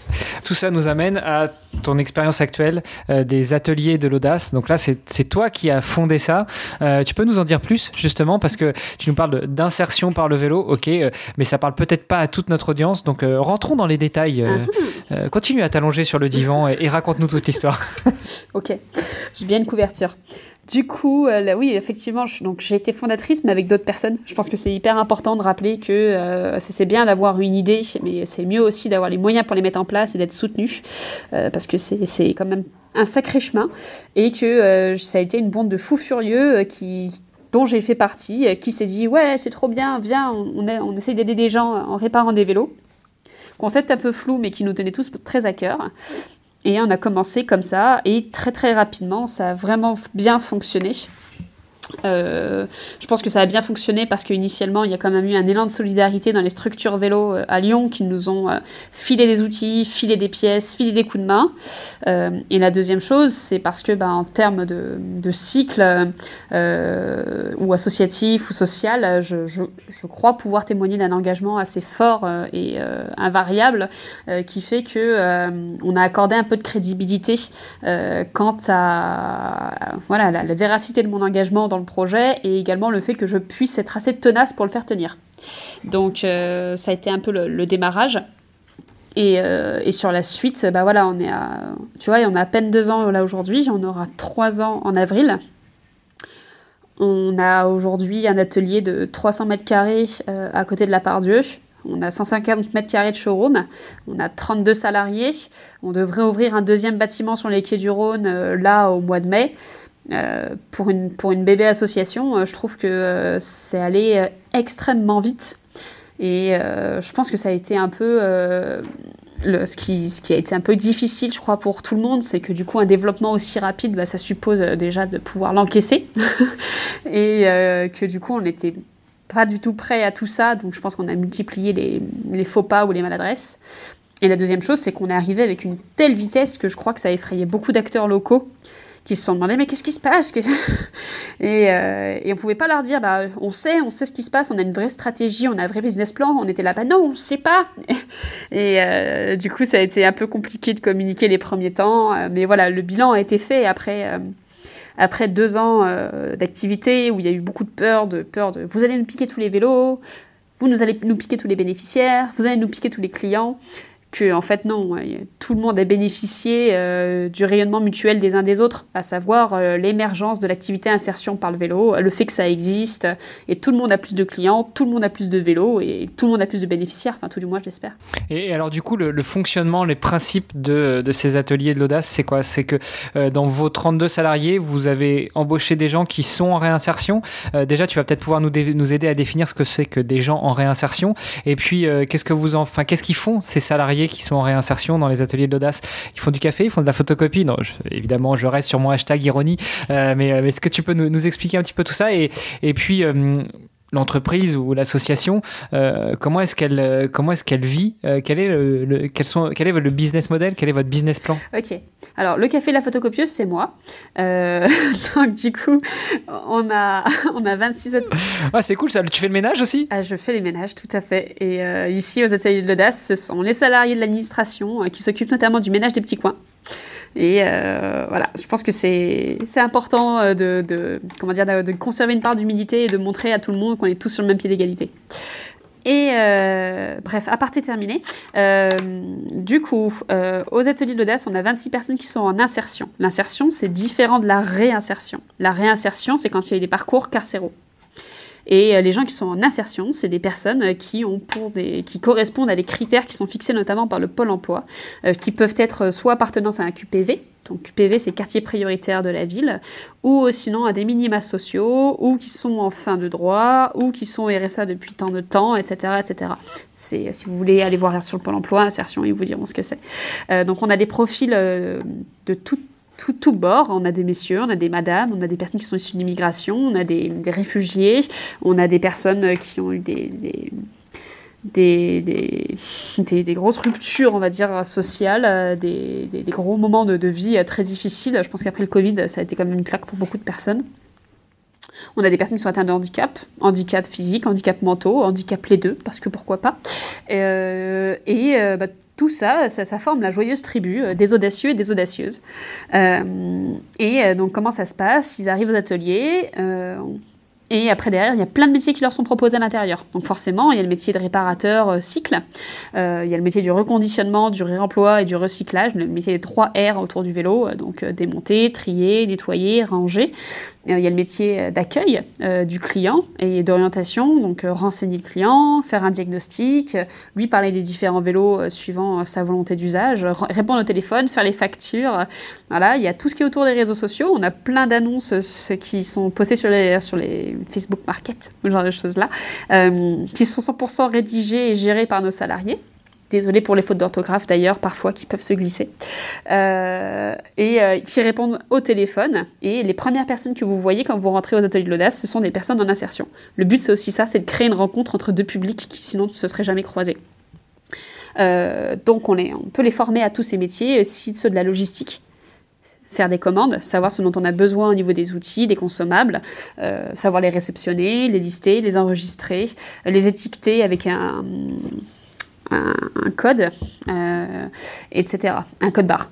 Tout ça nous amène à ton expérience actuelle euh, des ateliers de l'audace. Donc là, c'est toi qui as fondé ça. Euh, tu peux nous en dire plus, justement, parce que tu nous parles d'insertion par le vélo, ok, euh, mais ça parle peut-être pas à toute notre audience. Donc rentrons dans les détails. Ah. continue à t'allonger sur le divan et, et raconte-nous toute l'histoire. ok, j'ai bien une couverture. Du coup, euh, oui, effectivement, j'ai été fondatrice, mais avec d'autres personnes. Je pense que c'est hyper important de rappeler que euh, c'est bien d'avoir une idée, mais c'est mieux aussi d'avoir les moyens pour les mettre en place et d'être soutenu, euh, parce que c'est quand même un sacré chemin, et que ça a été une bande de fous furieux qui dont j'ai fait partie, qui s'est dit ouais c'est trop bien, viens, on, on essaye d'aider des gens en réparant des vélos. Concept un peu flou, mais qui nous tenait tous très à cœur. Et on a commencé comme ça, et très très rapidement, ça a vraiment bien fonctionné. Euh, je pense que ça a bien fonctionné parce qu'initialement, il y a quand même eu un élan de solidarité dans les structures vélo euh, à Lyon qui nous ont euh, filé des outils, filé des pièces, filé des coups de main. et la deuxième chose, c'est parce que bah, en termes de, cycle ou associatif ou social, je crois pouvoir témoigner d'un engagement assez fort et invariable qui fait que on a accordé un peu de crédibilité quant à voilà, la, la, véracité de mon engagement dans le projet et également le fait que je puisse être assez tenace pour le faire tenir. Donc euh, ça a été un peu le, démarrage. Et, euh, et, sur la suite, bah voilà, on est à, tu vois, on a à peine deux ans là aujourd'hui, on aura trois ans en avril. On a aujourd'hui un atelier de 300 mètres carrés euh, à côté de la Pardieu. On a 150 mètres carrés de showroom, on a 32 salariés. On devrait ouvrir un deuxième bâtiment sur les quais du Rhône là au mois de mai. Euh, pour, une, pour une bébé association, euh, je trouve que euh, c'est allé extrêmement vite. Et je pense que ça a été un peu le, ce, qui, ce qui a été un peu difficile, je crois, pour tout le monde, c'est que du coup, un développement aussi rapide, bah, ça suppose déjà de pouvoir l'encaisser. et que du coup, on n'était pas du tout prêt à tout ça, donc je pense qu'on a multiplié les, les faux pas ou les maladresses. Et la deuxième chose, c'est qu'on est arrivé avec une telle vitesse que je crois que ça a effrayé beaucoup d'acteurs locaux qui se sont demandé mais qu'est-ce qui se passe? Et, euh, et on pouvait pas leur dire bah on sait on sait ce qui se passe on a une vraie stratégie on a un vrai business plan on était là bah non on sait pas. Et euh, du coup ça a été un peu compliqué de communiquer les premiers temps euh, mais voilà le bilan a été fait après après deux ans d'activité où il y a eu beaucoup de peur de peur de vous allez nous piquer tous les vélos vous nous allez nous piquer tous les bénéficiaires vous allez nous piquer tous les clients que en fait non, tout le monde a bénéficié euh, du rayonnement mutuel des uns des autres, à savoir euh, l'émergence de l'activité insertion par le vélo, le fait que ça existe, et tout le monde a plus de clients, tout le monde a plus de vélos, et tout le monde a plus de bénéficiaires, enfin tout du moins j'espère. Et, alors du coup, le, fonctionnement, les principes de, de, ces ateliers de l'audace, c'est quoi? C'est que euh, dans vos 32 salariés, vous avez embauché des gens qui sont en réinsertion. déjà, tu vas peut-être pouvoir nous, aider à définir ce que c'est que des gens en réinsertion, et puis qu'est-ce que vous enfin, qu'est-ce qu'ils font ces salariés? Qui sont en réinsertion dans les ateliers de l'audace. Ils font du café, ils font de la photocopie. Non, évidemment, je reste sur mon hashtag ironie. Euh, mais, euh, mais est-ce que tu peux nous, expliquer un petit peu tout ça et, et puis euh, l'entreprise ou l'association, euh, comment est-ce qu'elle euh, comment est-ce qu'elle vit euh, quel, est le, quels sont, quel est le business model Quel est votre business plan? Ok. Alors, le café La Photocopieuse, c'est moi. donc, du coup, on a, on a 26 Ah, c'est cool ça. Tu fais le ménage aussi? Ah, Je fais les ménages, tout à fait. Et ici, aux ateliers de l'audace, ce sont les salariés de l'administration qui s'occupent notamment du ménage des petits coins. Et euh, voilà, je pense que c'est important euh, de, de, comment dire, de conserver une part d'humilité et de montrer à tout le monde qu'on est tous sur le même pied d'égalité. Et euh, bref, à partir terminé. du coup, aux ateliers de l'audace, on a 26 personnes qui sont en insertion. L'insertion, c'est différent de la réinsertion. La réinsertion, c'est quand il y a eu des parcours carcéraux. Et euh, les gens qui sont en insertion, c'est des personnes euh, qui, ont pour des, qui correspondent à des critères qui sont fixés notamment par le Pôle emploi, euh, qui peuvent être soit appartenance à un QPV, donc QPV c'est quartier prioritaire de la ville, ou sinon à des minima sociaux, ou qui sont en fin de droit, ou qui sont RSA depuis tant de temps, etc. etc. Si vous voulez aller voir sur le Pôle emploi, insertion, ils vous diront ce que c'est. donc on a des profils de toutes tout, bord. On a des messieurs, on a des madames, on a des personnes qui sont issues de l'immigration, on a des, réfugiés, on a des personnes qui ont eu des, des des, des, grosses ruptures, on va dire, sociales, euh, des, des gros moments de, de, vie euh, très difficiles. Je pense qu'après le Covid, ça a été quand même une claque pour beaucoup de personnes. On a des personnes qui sont atteintes de handicap, handicap physique, handicap mentaux, handicap les deux, parce que pourquoi pas. Euh, et bah, tout ça, ça, forme la joyeuse tribu euh, des audacieux et des audacieuses. Euh, et euh, donc comment ça se passe? Ils arrivent aux ateliers, et après, derrière, il y a plein de métiers qui leur sont proposés à l'intérieur. Donc forcément, il y a le métier de réparateur euh, cycle, euh, il y a le métier du reconditionnement, du réemploi et du recyclage, le métier des 3 R autour du vélo, euh, donc démonter, trier, nettoyer, ranger. il y a le métier d'accueil du client et d'orientation, donc renseigner le client, faire un diagnostic, lui parler des différents vélos suivant sa volonté d'usage, répondre au téléphone, faire les factures. Voilà, il y a tout ce qui est autour des réseaux sociaux. On a plein d'annonces qui sont postées sur les, sur les Facebook Market, ce genre de choses-là, euh, qui sont 100% rédigés et gérés par nos salariés. Désolée pour les fautes d'orthographe d'ailleurs, parfois qui peuvent se glisser. Euh, et euh, qui répondent au téléphone. Et les premières personnes que vous voyez quand vous rentrez aux ateliers de l'audace, ce sont des personnes en insertion. Le but, c'est aussi ça, c'est de créer une rencontre entre deux publics qui sinon ne se seraient jamais croisés. donc on, on peut les former à tous ces métiers, aussi ceux de la logistique, faire des commandes, savoir ce dont on a besoin au niveau des outils, des consommables, euh, savoir les réceptionner, les lister, les enregistrer, les étiqueter avec un, un, code, euh, etc., un code barre.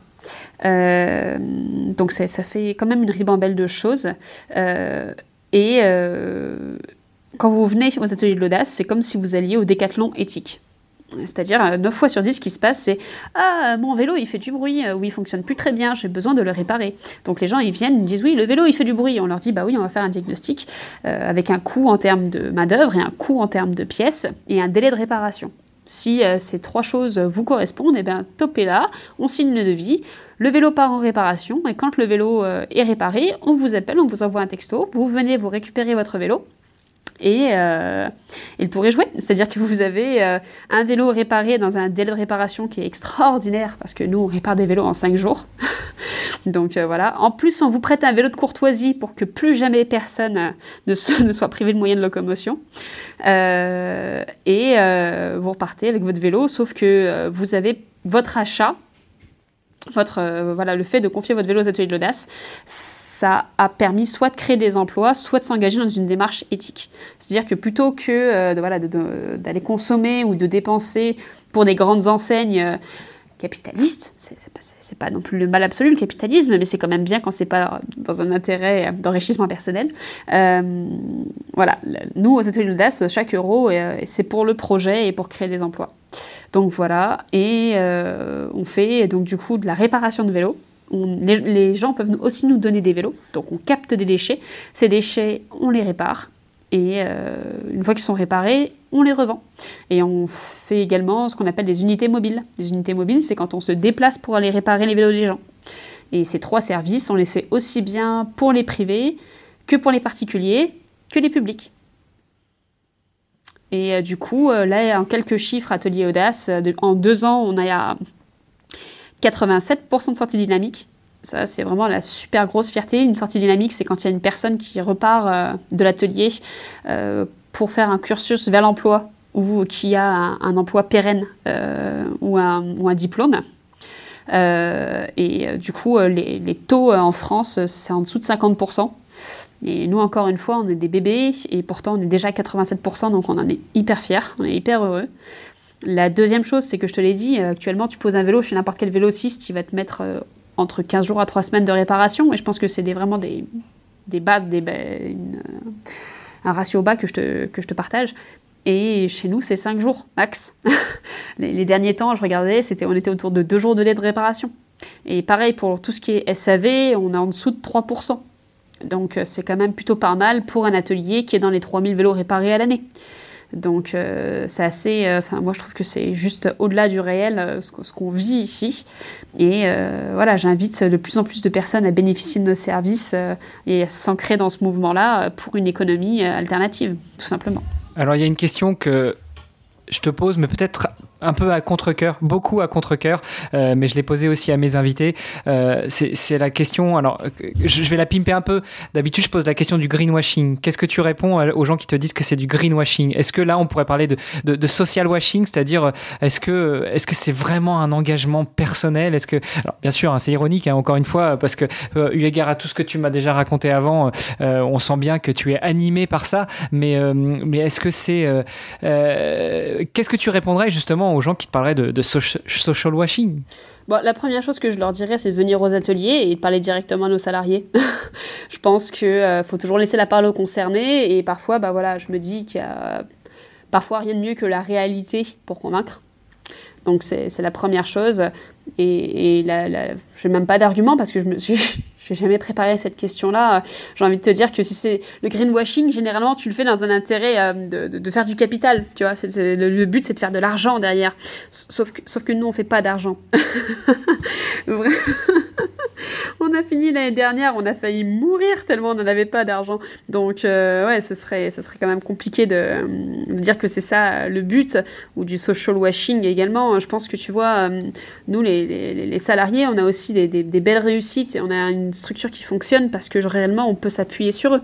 Euh, donc ça, ça, fait quand même une ribambelle de choses. et quand vous venez aux ateliers de l'audace, c'est comme si vous alliez au décathlon éthique. C'est-à-dire, 9 euh, fois sur 10, ce qui se passe, c'est Ah, mon vélo, il fait du bruit, euh, ou il fonctionne plus très bien, j'ai besoin de le réparer. Donc les gens, ils viennent, ils disent Oui, le vélo, il fait du bruit. On leur dit Bah oui, on va faire un diagnostic euh, avec un coût en termes de main-d'œuvre et un coût en termes de pièces et un délai de réparation. Si ces trois choses vous correspondent, eh bien, topez là, on signe le devis, le vélo part en réparation, et quand le vélo est réparé, on vous appelle, on vous envoie un texto, vous venez vous récupérer votre vélo, et, euh, et, le tour est joué. C'est-à-dire que vous avez euh, un vélo réparé dans un délai de réparation qui est extraordinaire, parce que nous, on répare des vélos en 5 jours. Donc euh, voilà. En plus, on vous prête un vélo de courtoisie pour que plus jamais personne ne, soit privé de moyens de locomotion. et vous repartez avec votre vélo, sauf que vous avez votre achat votre, euh, voilà, le fait de confier votre vélo aux ateliers de l'audace, ça a permis soit de créer des emplois, soit de s'engager dans une démarche éthique. C'est-à-dire que plutôt que euh, d'aller consommer ou de dépenser pour des grandes enseignes euh, capitalistes, c'est pas, pas non plus le mal absolu le capitalisme, mais c'est quand même bien quand c'est pas dans un intérêt d'enrichissement personnel. voilà, nous aux de l'audace, chaque euro, c'est pour le projet et pour créer des emplois. Donc voilà, et euh, on fait donc du coup de la réparation de vélos. les, gens peuvent aussi nous donner des vélos, donc on capte des déchets. Ces déchets, on les répare, et euh, une fois qu'ils sont réparés, on les revend. Et on fait également ce qu'on appelle des unités mobiles. Des unités mobiles, c'est quand on se déplace pour aller réparer les vélos des gens. Et ces trois services, on les fait aussi bien pour les privés que pour les particuliers que les publics. Et euh, du coup, euh, là, en quelques chiffres, Atelier Audace, en deux ans, on a 87% de sortie dynamique. Ça, c'est vraiment la super grosse fierté. Une sortie dynamique, c'est quand il y a une personne qui repart de l'atelier pour faire un cursus vers l'emploi ou qui a un, emploi pérenne ou, un, ou, un, diplôme. et du coup, les, taux en France, c'est en dessous de 50%. Et nous, encore une fois, on est des bébés et pourtant on est déjà à 87%, donc on en est hyper fiers, on est hyper heureux. La deuxième chose, c'est que je te l'ai dit, euh, actuellement, tu poses un vélo chez n'importe quel vélociste, il va te mettre euh, entre 15 jours à 3 semaines de réparation. Et je pense que c'est vraiment des, des bas, des, un ratio bas que je te, que je te partage. Et chez nous, c'est 5 jours max. les, derniers temps, je regardais, c'était, on était autour de 2 jours de délai de réparation. Et pareil, pour tout ce qui est SAV, on est en dessous de 3%. Donc euh, c'est quand même plutôt pas mal pour un atelier qui est dans les 3000 vélos réparés à l'année. Donc euh, c'est assez, euh, moi je trouve que c'est juste au-delà du réel ce, qu'on vit ici. Et voilà, j'invite de plus en plus de personnes à bénéficier de nos services et à s'ancrer dans ce mouvement-là pour une économie alternative, tout simplement. Alors il y a une question que je te pose, mais peut-être un peu à contre-coeur, beaucoup à contre-coeur, euh, mais je l'ai posé aussi à mes invités. Euh, c'est la question, alors je vais la pimper un peu. D'habitude, je pose la question du greenwashing. Qu'est-ce que tu réponds aux gens qui te disent que c'est du greenwashing? Est-ce que là, on pourrait parler de, de, social washing, c'est-à-dire est-ce que c'est vraiment un engagement personnel? Est-ce que, bien sûr, hein, c'est ironique, hein, encore une fois, parce que euh, eu égard à tout ce que tu m'as déjà raconté avant, on sent bien que tu es animé par ça. Mais est-ce que c'est qu'est-ce que tu répondrais justement aux gens qui te parleraient de, social washing Bon, la première chose que je leur dirais, c'est de venir aux ateliers et de parler directement à nos salariés. je pense qu'il euh, faut toujours laisser la parole aux concernés et parfois, bah voilà, je me dis qu'il y a parfois rien de mieux que la réalité pour convaincre. Donc c'est la première chose. Et, et je n'ai même pas d'argument parce que je me suis je n'ai jamais préparé cette question-là. J'ai envie de te dire que si c'est le greenwashing, généralement, tu le fais dans un intérêt euh, de, de, faire du capital. Tu vois, le, but, c'est de faire de l'argent derrière. Sauf que, sauf que nous, on fait pas d'argent. on a fini l'année dernière, on a failli mourir tellement on n'en avait pas d'argent. Donc, euh, ouais, ce serait, ce serait quand même compliqué de, dire que c'est ça le but, ou du social washing également. Je pense que tu vois, euh, nous, les, les, salariés, on a aussi des, des, belles réussites on a une structure qui fonctionne parce que réellement on peut s'appuyer sur eux.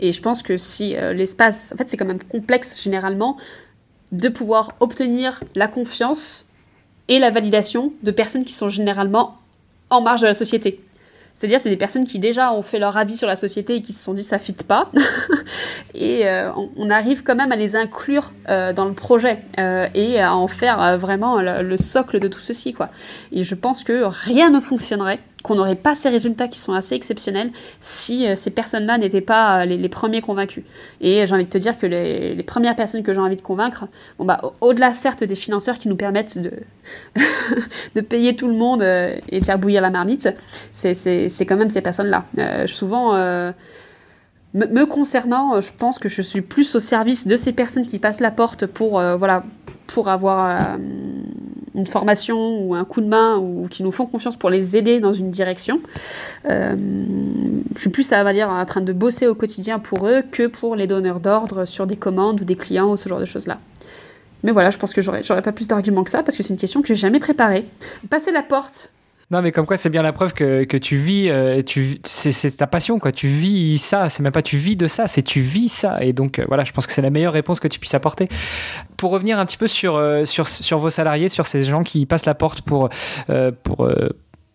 Et je pense que si euh, l'espace, en fait c'est quand même complexe généralement de pouvoir obtenir la confiance et la validation de personnes qui sont généralement en marge de la société. C'est-à-dire, c'est des personnes qui déjà ont fait leur avis sur la société et qui se sont dit ça fit pas. et euh, on, arrive quand même à les inclure euh, dans le projet et à en faire vraiment le, le, socle de tout ceci. Quoi. Et je pense que rien ne fonctionnerait qu'on n'aurait pas ces résultats qui sont assez exceptionnels si euh, ces personnes-là n'étaient pas euh, les, premiers convaincus. Et j'ai envie de te dire que les, premières personnes que j'ai envie de convaincre, bah, au-delà certes des financeurs qui nous permettent de, de payer tout le monde euh, et de faire bouillir la marmite, c'est quand même ces personnes-là. souvent, me, concernant, je pense que je suis plus au service de ces personnes qui passent la porte pour, pour avoir une formation ou un coup de main ou qui nous font confiance pour les aider dans une direction. je suis plus, ça va dire, en train de bosser au quotidien pour eux que pour les donneurs d'ordre sur des commandes ou des clients ou ce genre de choses-là. Mais voilà, je pense que j'aurais pas plus d'arguments que ça parce que c'est une question que j'ai jamais préparée. Passer la porte non, mais comme quoi, c'est bien la preuve que, que tu vis, euh, tu, c'est, ta passion, quoi. Tu vis ça, c'est même pas tu vis de ça, c'est tu vis ça. Et donc, euh, voilà, je pense que c'est la meilleure réponse que tu puisses apporter. Pour revenir un petit peu sur, euh, sur, sur vos salariés, sur ces gens qui passent la porte pour. pour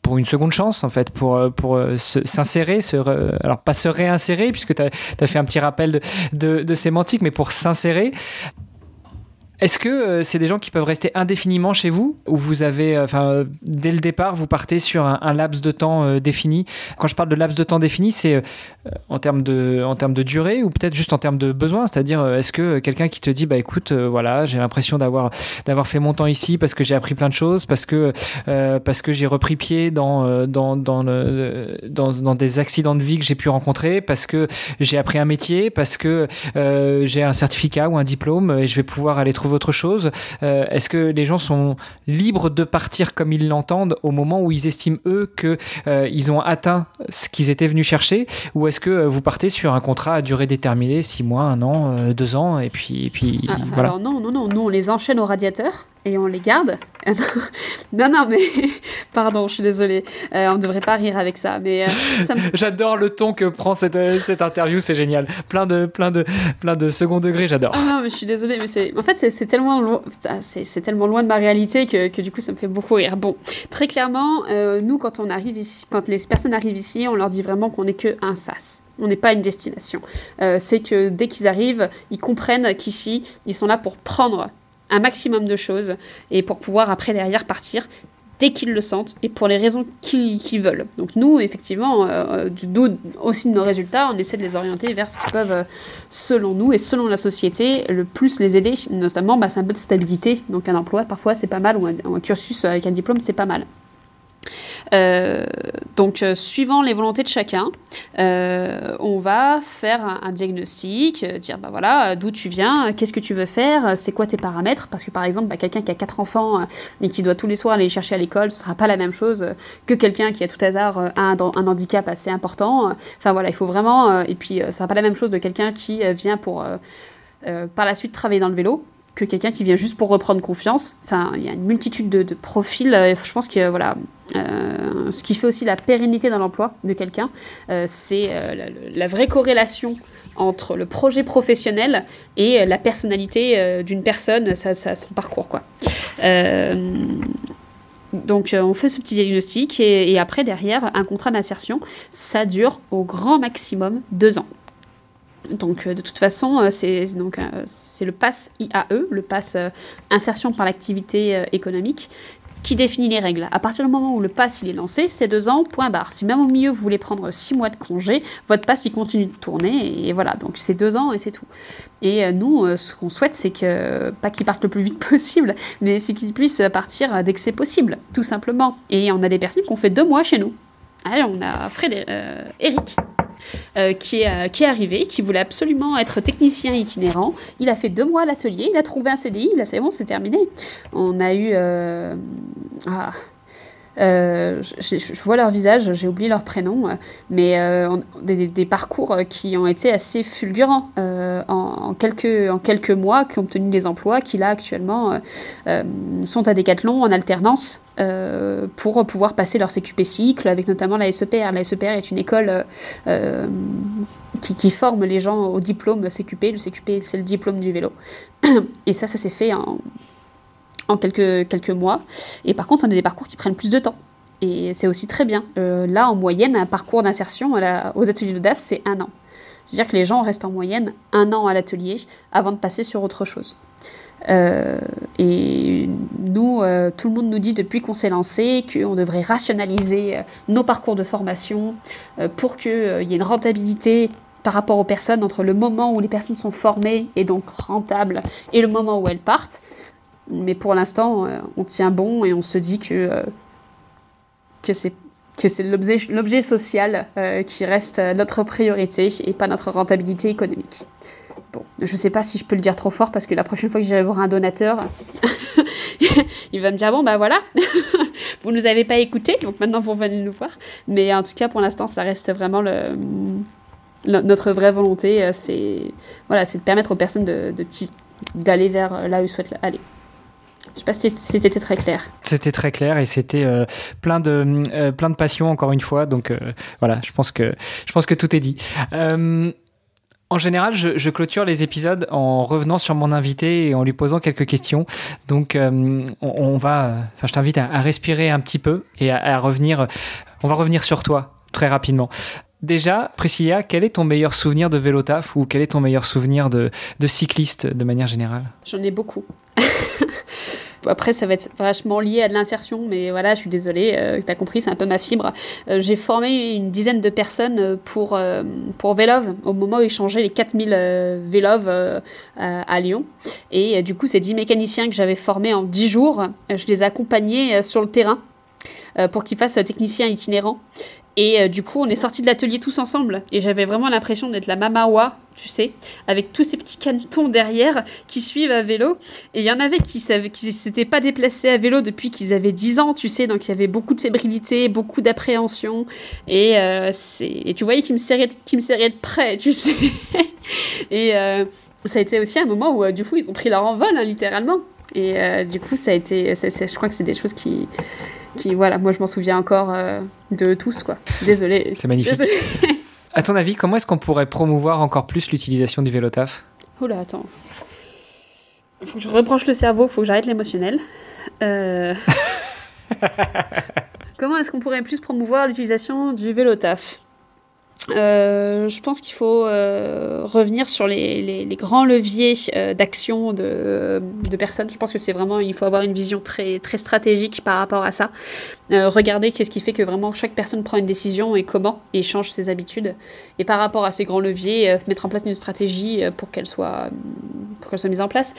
pour une seconde chance, en fait, pour, pour s'insérer, alors pas se réinsérer, puisque tu as, fait un petit rappel de, de, de sémantique, mais pour s'insérer. Est-ce que euh, c'est des gens qui peuvent rester indéfiniment chez vous ou vous avez, euh, enfin, dès le départ, vous partez sur un, laps de temps euh, défini? Quand je parle de laps de temps défini, c'est en termes de, en termes de durée ou peut-être juste en termes de besoin? C'est-à-dire, est-ce que quelqu'un qui te dit, bah écoute, voilà, j'ai l'impression d'avoir, d'avoir fait mon temps ici parce que j'ai appris plein de choses, parce que, parce que j'ai repris pied dans, dans, dans, dans, des accidents de vie que j'ai pu rencontrer, parce que j'ai appris un métier, parce que j'ai un certificat ou un diplôme et je vais pouvoir aller trouver autre chose euh, Est-ce que les gens sont libres de partir comme ils l'entendent au moment où ils estiment eux que euh, ils ont atteint ce qu'ils étaient venus chercher? Ou est-ce que euh, vous partez sur un contrat à durée déterminée, six mois, un an, deux ans, et puis, et puis ah, voilà. Alors non, non, non, nous on les enchaîne au radiateur et on les garde. non, non, mais pardon, je suis désolée. Euh, on ne devrait pas rire avec ça, mais euh, j'adore le ton que prend cette, euh, cette interview, c'est génial. Plein de, plein de, plein de second degré, j'adore. Ah non, mais je suis désolée, mais c'est, en fait, c'est c'est tellement loin de ma réalité que, du coup, ça me fait beaucoup rire. Bon, très clairement, nous, quand on arrive ici, quand les personnes arrivent ici, on leur dit vraiment qu'on n'est que un sas. On n'est pas une destination. c'est que dès qu'ils arrivent, ils comprennent qu'ici, ils sont là pour prendre un maximum de choses et pour pouvoir après derrière partir dès qu'ils le sentent et pour les raisons qu'ils veulent. Donc nous, effectivement, euh, du dos aussi de nos résultats, on essaie de les orienter vers ce qui peuvent, euh, selon nous et selon la société, le plus les aider. Notamment, bah, c'est un peu de stabilité. Donc un emploi, parfois, c'est pas mal, ou un cursus avec un diplôme, c'est pas mal. Euh, donc, euh, suivant les volontés de chacun, euh, on va faire un, diagnostic, dire bah voilà, d'où tu viens, qu'est-ce que tu veux faire, c'est quoi tes paramètres, parce que par exemple, bah, quelqu'un qui a quatre enfants et qui doit tous les soirs aller chercher à l'école, ce sera pas la même chose que quelqu'un qui a tout hasard un, un handicap assez important. Enfin voilà, il faut vraiment, et puis ce sera pas la même chose de quelqu'un qui vient pour par la suite travailler dans le vélo que quelqu'un qui vient juste pour reprendre confiance. Enfin, il y a une multitude de, profils. Euh, je pense que voilà, euh, ce qui fait aussi la pérennité dans l'emploi de quelqu'un, euh, c'est la, vraie corrélation entre le projet professionnel et la personnalité d'une personne, son parcours quoi. donc on fait ce petit diagnostic et, et après derrière un contrat d'insertion, ça dure au grand maximum deux ans. Donc, euh, de toute façon, euh, c'est euh, c'est le pass IAE, le pass insertion par l'activité économique, qui définit les règles. À partir du moment où le pass il est lancé, c'est deux ans, point barre. Si même au milieu vous voulez prendre six mois de congé, votre pass il continue de tourner et voilà. Donc c'est deux ans et c'est tout. Et nous, ce qu'on souhaite, c'est que pas qu'il parte le plus vite possible, mais c'est qu'il puisse partir dès que c'est possible, tout simplement. Et on a des personnes qui ont fait deux mois chez nous. Allez, on a Frédéric, Eric euh, qui, est, euh, qui est arrivé, qui voulait absolument être technicien itinérant. Il a fait deux mois à l'atelier, il a trouvé un CDI, là c'est bon, c'est terminé. On a eu... Euh, ah, euh, je, vois leur visage, j'ai oublié leur prénom, euh, mais euh, des, parcours qui ont été assez fulgurants en, quelques, mois, qui ont obtenu des emplois, qui là actuellement sont à Decathlon en alternance pour pouvoir passer leur CQP cycle, avec notamment la SEPR. La SEPR est une école qui, qui, forme les gens au diplôme CQP. Le CQP, c'est le diplôme du vélo. Et ça, ça s'est fait en en quelques, quelques mois. Et par contre, on a des parcours qui prennent plus de temps. Et c'est aussi très bien. Euh, là, en moyenne, un parcours d'insertion aux ateliers d'audace, c'est un an. C'est-à-dire que les gens restent en moyenne un an à l'atelier avant de passer sur autre chose. Euh, et nous, euh, tout le monde nous dit depuis qu'on s'est lancé qu'on devrait rationaliser nos parcours de formation pour qu'il y ait une rentabilité par rapport aux personnes entre le moment où les personnes sont formées et donc rentables et le moment où elles partent. Mais pour l'instant, euh, on tient bon et on se dit que, euh, que c'est que c'est l'objet social euh, qui reste notre priorité et pas notre rentabilité économique. Bon, je sais pas si je peux le dire trop fort parce que la prochaine fois que j'irai voir un donateur, il va me dire bon bah voilà, vous nous avez pas écouté, donc maintenant vous venez nous voir. Mais en tout cas pour l'instant ça reste vraiment le, notre vraie volonté, c'est voilà, de permettre aux personnes de, d'aller vers là où ils souhaitent aller. Je sais pas si c'était très clair. C'était très clair et c'était euh, plein de euh, plein de passion encore une fois. Donc voilà, je pense que je pense que tout est dit. En général, je, clôture les épisodes en revenant sur mon invité et en lui posant quelques questions. Donc, on, va, enfin, je t'invite à, respirer un petit peu et à, revenir. On va revenir sur toi très rapidement. Déjà, Priscilla, quel est ton meilleur souvenir de vélo taf ou quel est ton meilleur souvenir de, cycliste de manière générale? J'en ai beaucoup. Après, ça va être vachement lié à de l'insertion, mais voilà, je suis désolée, euh, tu as compris, c'est un peu ma fibre. Euh, j'ai formé une dizaine de personnes pour, euh, pour Vélove, au moment où ils changeaient les 4000 Vélove à, Lyon. Et du coup, ces 10 mécaniciens que j'avais formés en 10 jours, je les ai accompagnés sur le terrain pour qu'ils fassent technicien itinérant. Et euh, du coup, on est sortis de l'atelier tous ensemble. Et j'avais vraiment l'impression d'être la mamawa, tu sais, avec tous ces petits canetons derrière qui suivent à vélo. Et il y en avait qui ne qui s'étaient pas déplacés à vélo depuis qu'ils avaient 10 ans, tu sais. Donc il y avait beaucoup de fébrilité, beaucoup d'appréhension. Et, euh, et tu voyais qu'ils me, serraient, de près, tu sais. et euh, ça a été aussi un moment où, du coup, ils ont pris leur envol, hein, littéralement. Et du coup, ça a été. je crois que c'est des choses qui qui, voilà, moi je m'en souviens encore euh, de tous, quoi. Désolée. C'est magnifique. à ton avis, comment est-ce qu'on pourrait promouvoir encore plus l'utilisation du vélo taf? Oula, attends. Il faut que je rebranche le cerveau, il faut que j'arrête l'émotionnel. Euh, comment est-ce qu'on pourrait plus promouvoir l'utilisation du vélo taf? Euh, je pense qu'il faut euh, revenir sur les, grands leviers euh, d'action de, personnes. Je pense que c'est vraiment, il faut avoir une vision très, stratégique par rapport à ça. regarder qu'est-ce qui fait que vraiment chaque personne prend une décision et comment et change ses habitudes. Et par rapport à ces grands leviers, mettre en place une stratégie pour qu'elle soit, mise en place.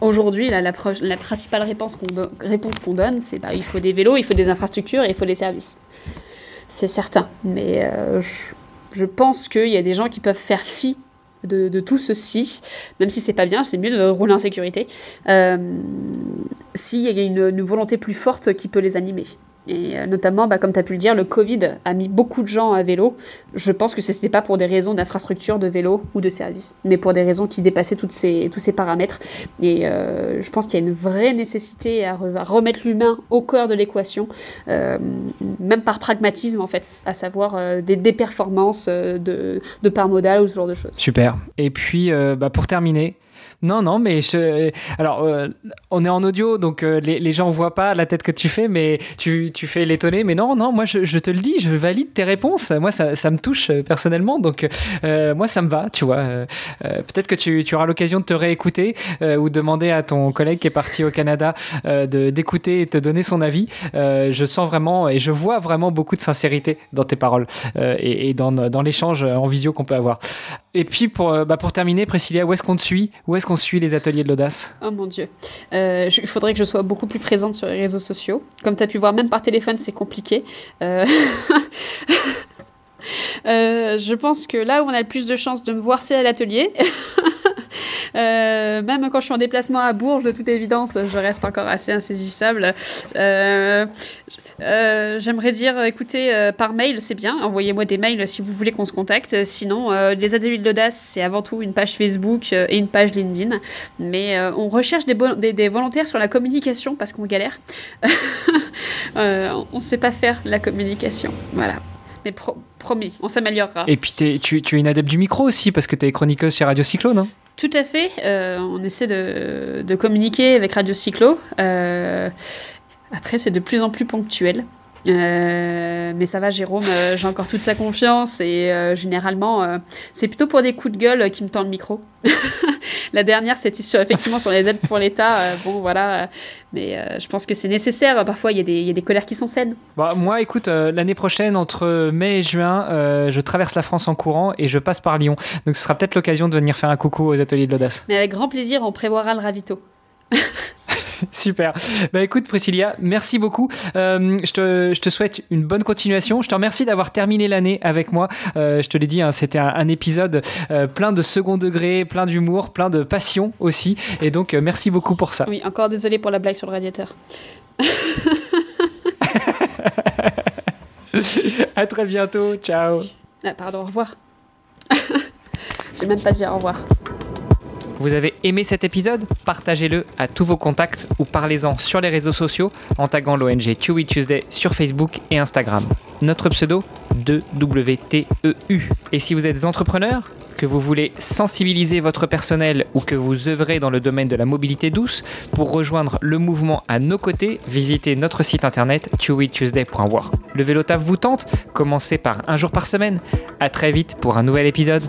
Aujourd'hui, la, la, principale réponse qu'on donne, c'est bah, il faut des vélos, il faut des infrastructures et il faut des services c'est certain. Mais euh, je, pense qu'il y a des gens qui peuvent faire fi de, tout ceci, même si c'est pas bien, c'est mieux de rouler en sécurité, euh, s'il y a une, volonté plus forte qui peut les animer. Et euh, notamment, bah, comme tu as pu le dire, le Covid a mis beaucoup de gens à vélo. Je pense que ce n'était pas pour des raisons d'infrastructure, de vélo ou de service, mais pour des raisons qui dépassaient toutes ces, tous ces paramètres. Et euh, je pense qu'il y a une vraie nécessité à, remettre l'humain au cœur de l'équation, euh, même par pragmatisme en fait, à savoir des, des, performances de, de part modale ou ce genre de choses. Super. Et puis, bah, pour terminer, non, non, mais je... alors euh, on est en audio, donc euh, les, les, gens voient pas la tête que tu fais, mais tu, tu fais l'étonner. Mais non, non, moi je, te le dis, je valide tes réponses. Moi ça, ça me touche euh, personnellement, donc moi ça me va, tu vois. Peut-être que tu, tu auras l'occasion de te réécouter ou demander à ton collègue qui est parti au Canada de d'écouter et te donner son avis. je sens vraiment et je vois vraiment beaucoup de sincérité dans tes paroles et, dans, dans l'échange en visio qu'on peut avoir. Et puis pour, bah, pour terminer, Priscilla, où est-ce qu'on te suit? Qu'on suit les ateliers de l'audace Oh mon dieu. Euh, il faudrait que je sois beaucoup plus présente sur les réseaux sociaux. Comme tu as pu voir, même par téléphone, c'est compliqué. Euh, euh, je pense que là où on a le plus de chances de me voir, c'est à l'atelier. même quand je suis en déplacement à Bourges, de toute évidence, je reste encore assez insaisissable. J'aimerais dire, écoutez, euh, par mail, c'est bien. Envoyez-moi des mails si vous voulez qu'on se contacte. Sinon, euh, les ateliers de l'audace, c'est avant tout une page Facebook et une page LinkedIn. Mais on recherche des, des, volontaires sur la communication parce qu'on galère. on ne sait pas faire la communication. Voilà. Mais promis, on s'améliorera. Et puis tu, tu, es une adepte du micro aussi parce que tu es chroniqueuse chez Radio Cyclo, non? Tout à fait. on essaie de, de, communiquer avec Radio Cyclo. Après, c'est de plus en plus ponctuel. Euh, mais ça va, Jérôme, euh, j'ai encore toute sa confiance et euh, généralement, c'est plutôt pour des coups de gueule qui me tend le micro. la dernière, c'était sur, effectivement sur les aides pour l'État. bon, voilà, mais je pense que c'est nécessaire. Parfois, il y, y, a des colères qui sont saines. Bah, moi, écoute, l'année prochaine, entre mai et juin, je traverse la France en courant et je passe par Lyon. Donc, ce sera peut-être l'occasion de venir faire un coucou aux ateliers de l'audace. Mais avec grand plaisir, on prévoira le ravito. Super. Bah écoute Priscilla, merci beaucoup. Euh, je, te, je, te, souhaite une bonne continuation. Je te remercie d'avoir terminé l'année avec moi. Euh, je te l'ai dit, hein, c'était un, un, épisode euh, plein de second degré, plein d'humour, plein de passion aussi. Et donc merci beaucoup pour ça. Oui, encore désolé pour la blague sur le radiateur. à très bientôt. Ciao. Ah, pardon, au revoir. J'ai même pas dit au revoir. Vous avez aimé cet épisode? Partagez-le à tous vos contacts ou parlez-en sur les réseaux sociaux en taguant l'ONG Chewy Tuesday sur Facebook et Instagram. Notre pseudo 2WTEU. Et si vous êtes entrepreneur, que vous voulez sensibiliser votre personnel ou que vous œuvrez dans le domaine de la mobilité douce, pour rejoindre le mouvement à nos côtés, visitez notre site internet chewytuesday.war. Le vélo taf vous tente? Commencez par un jour par semaine. À très vite pour un nouvel épisode.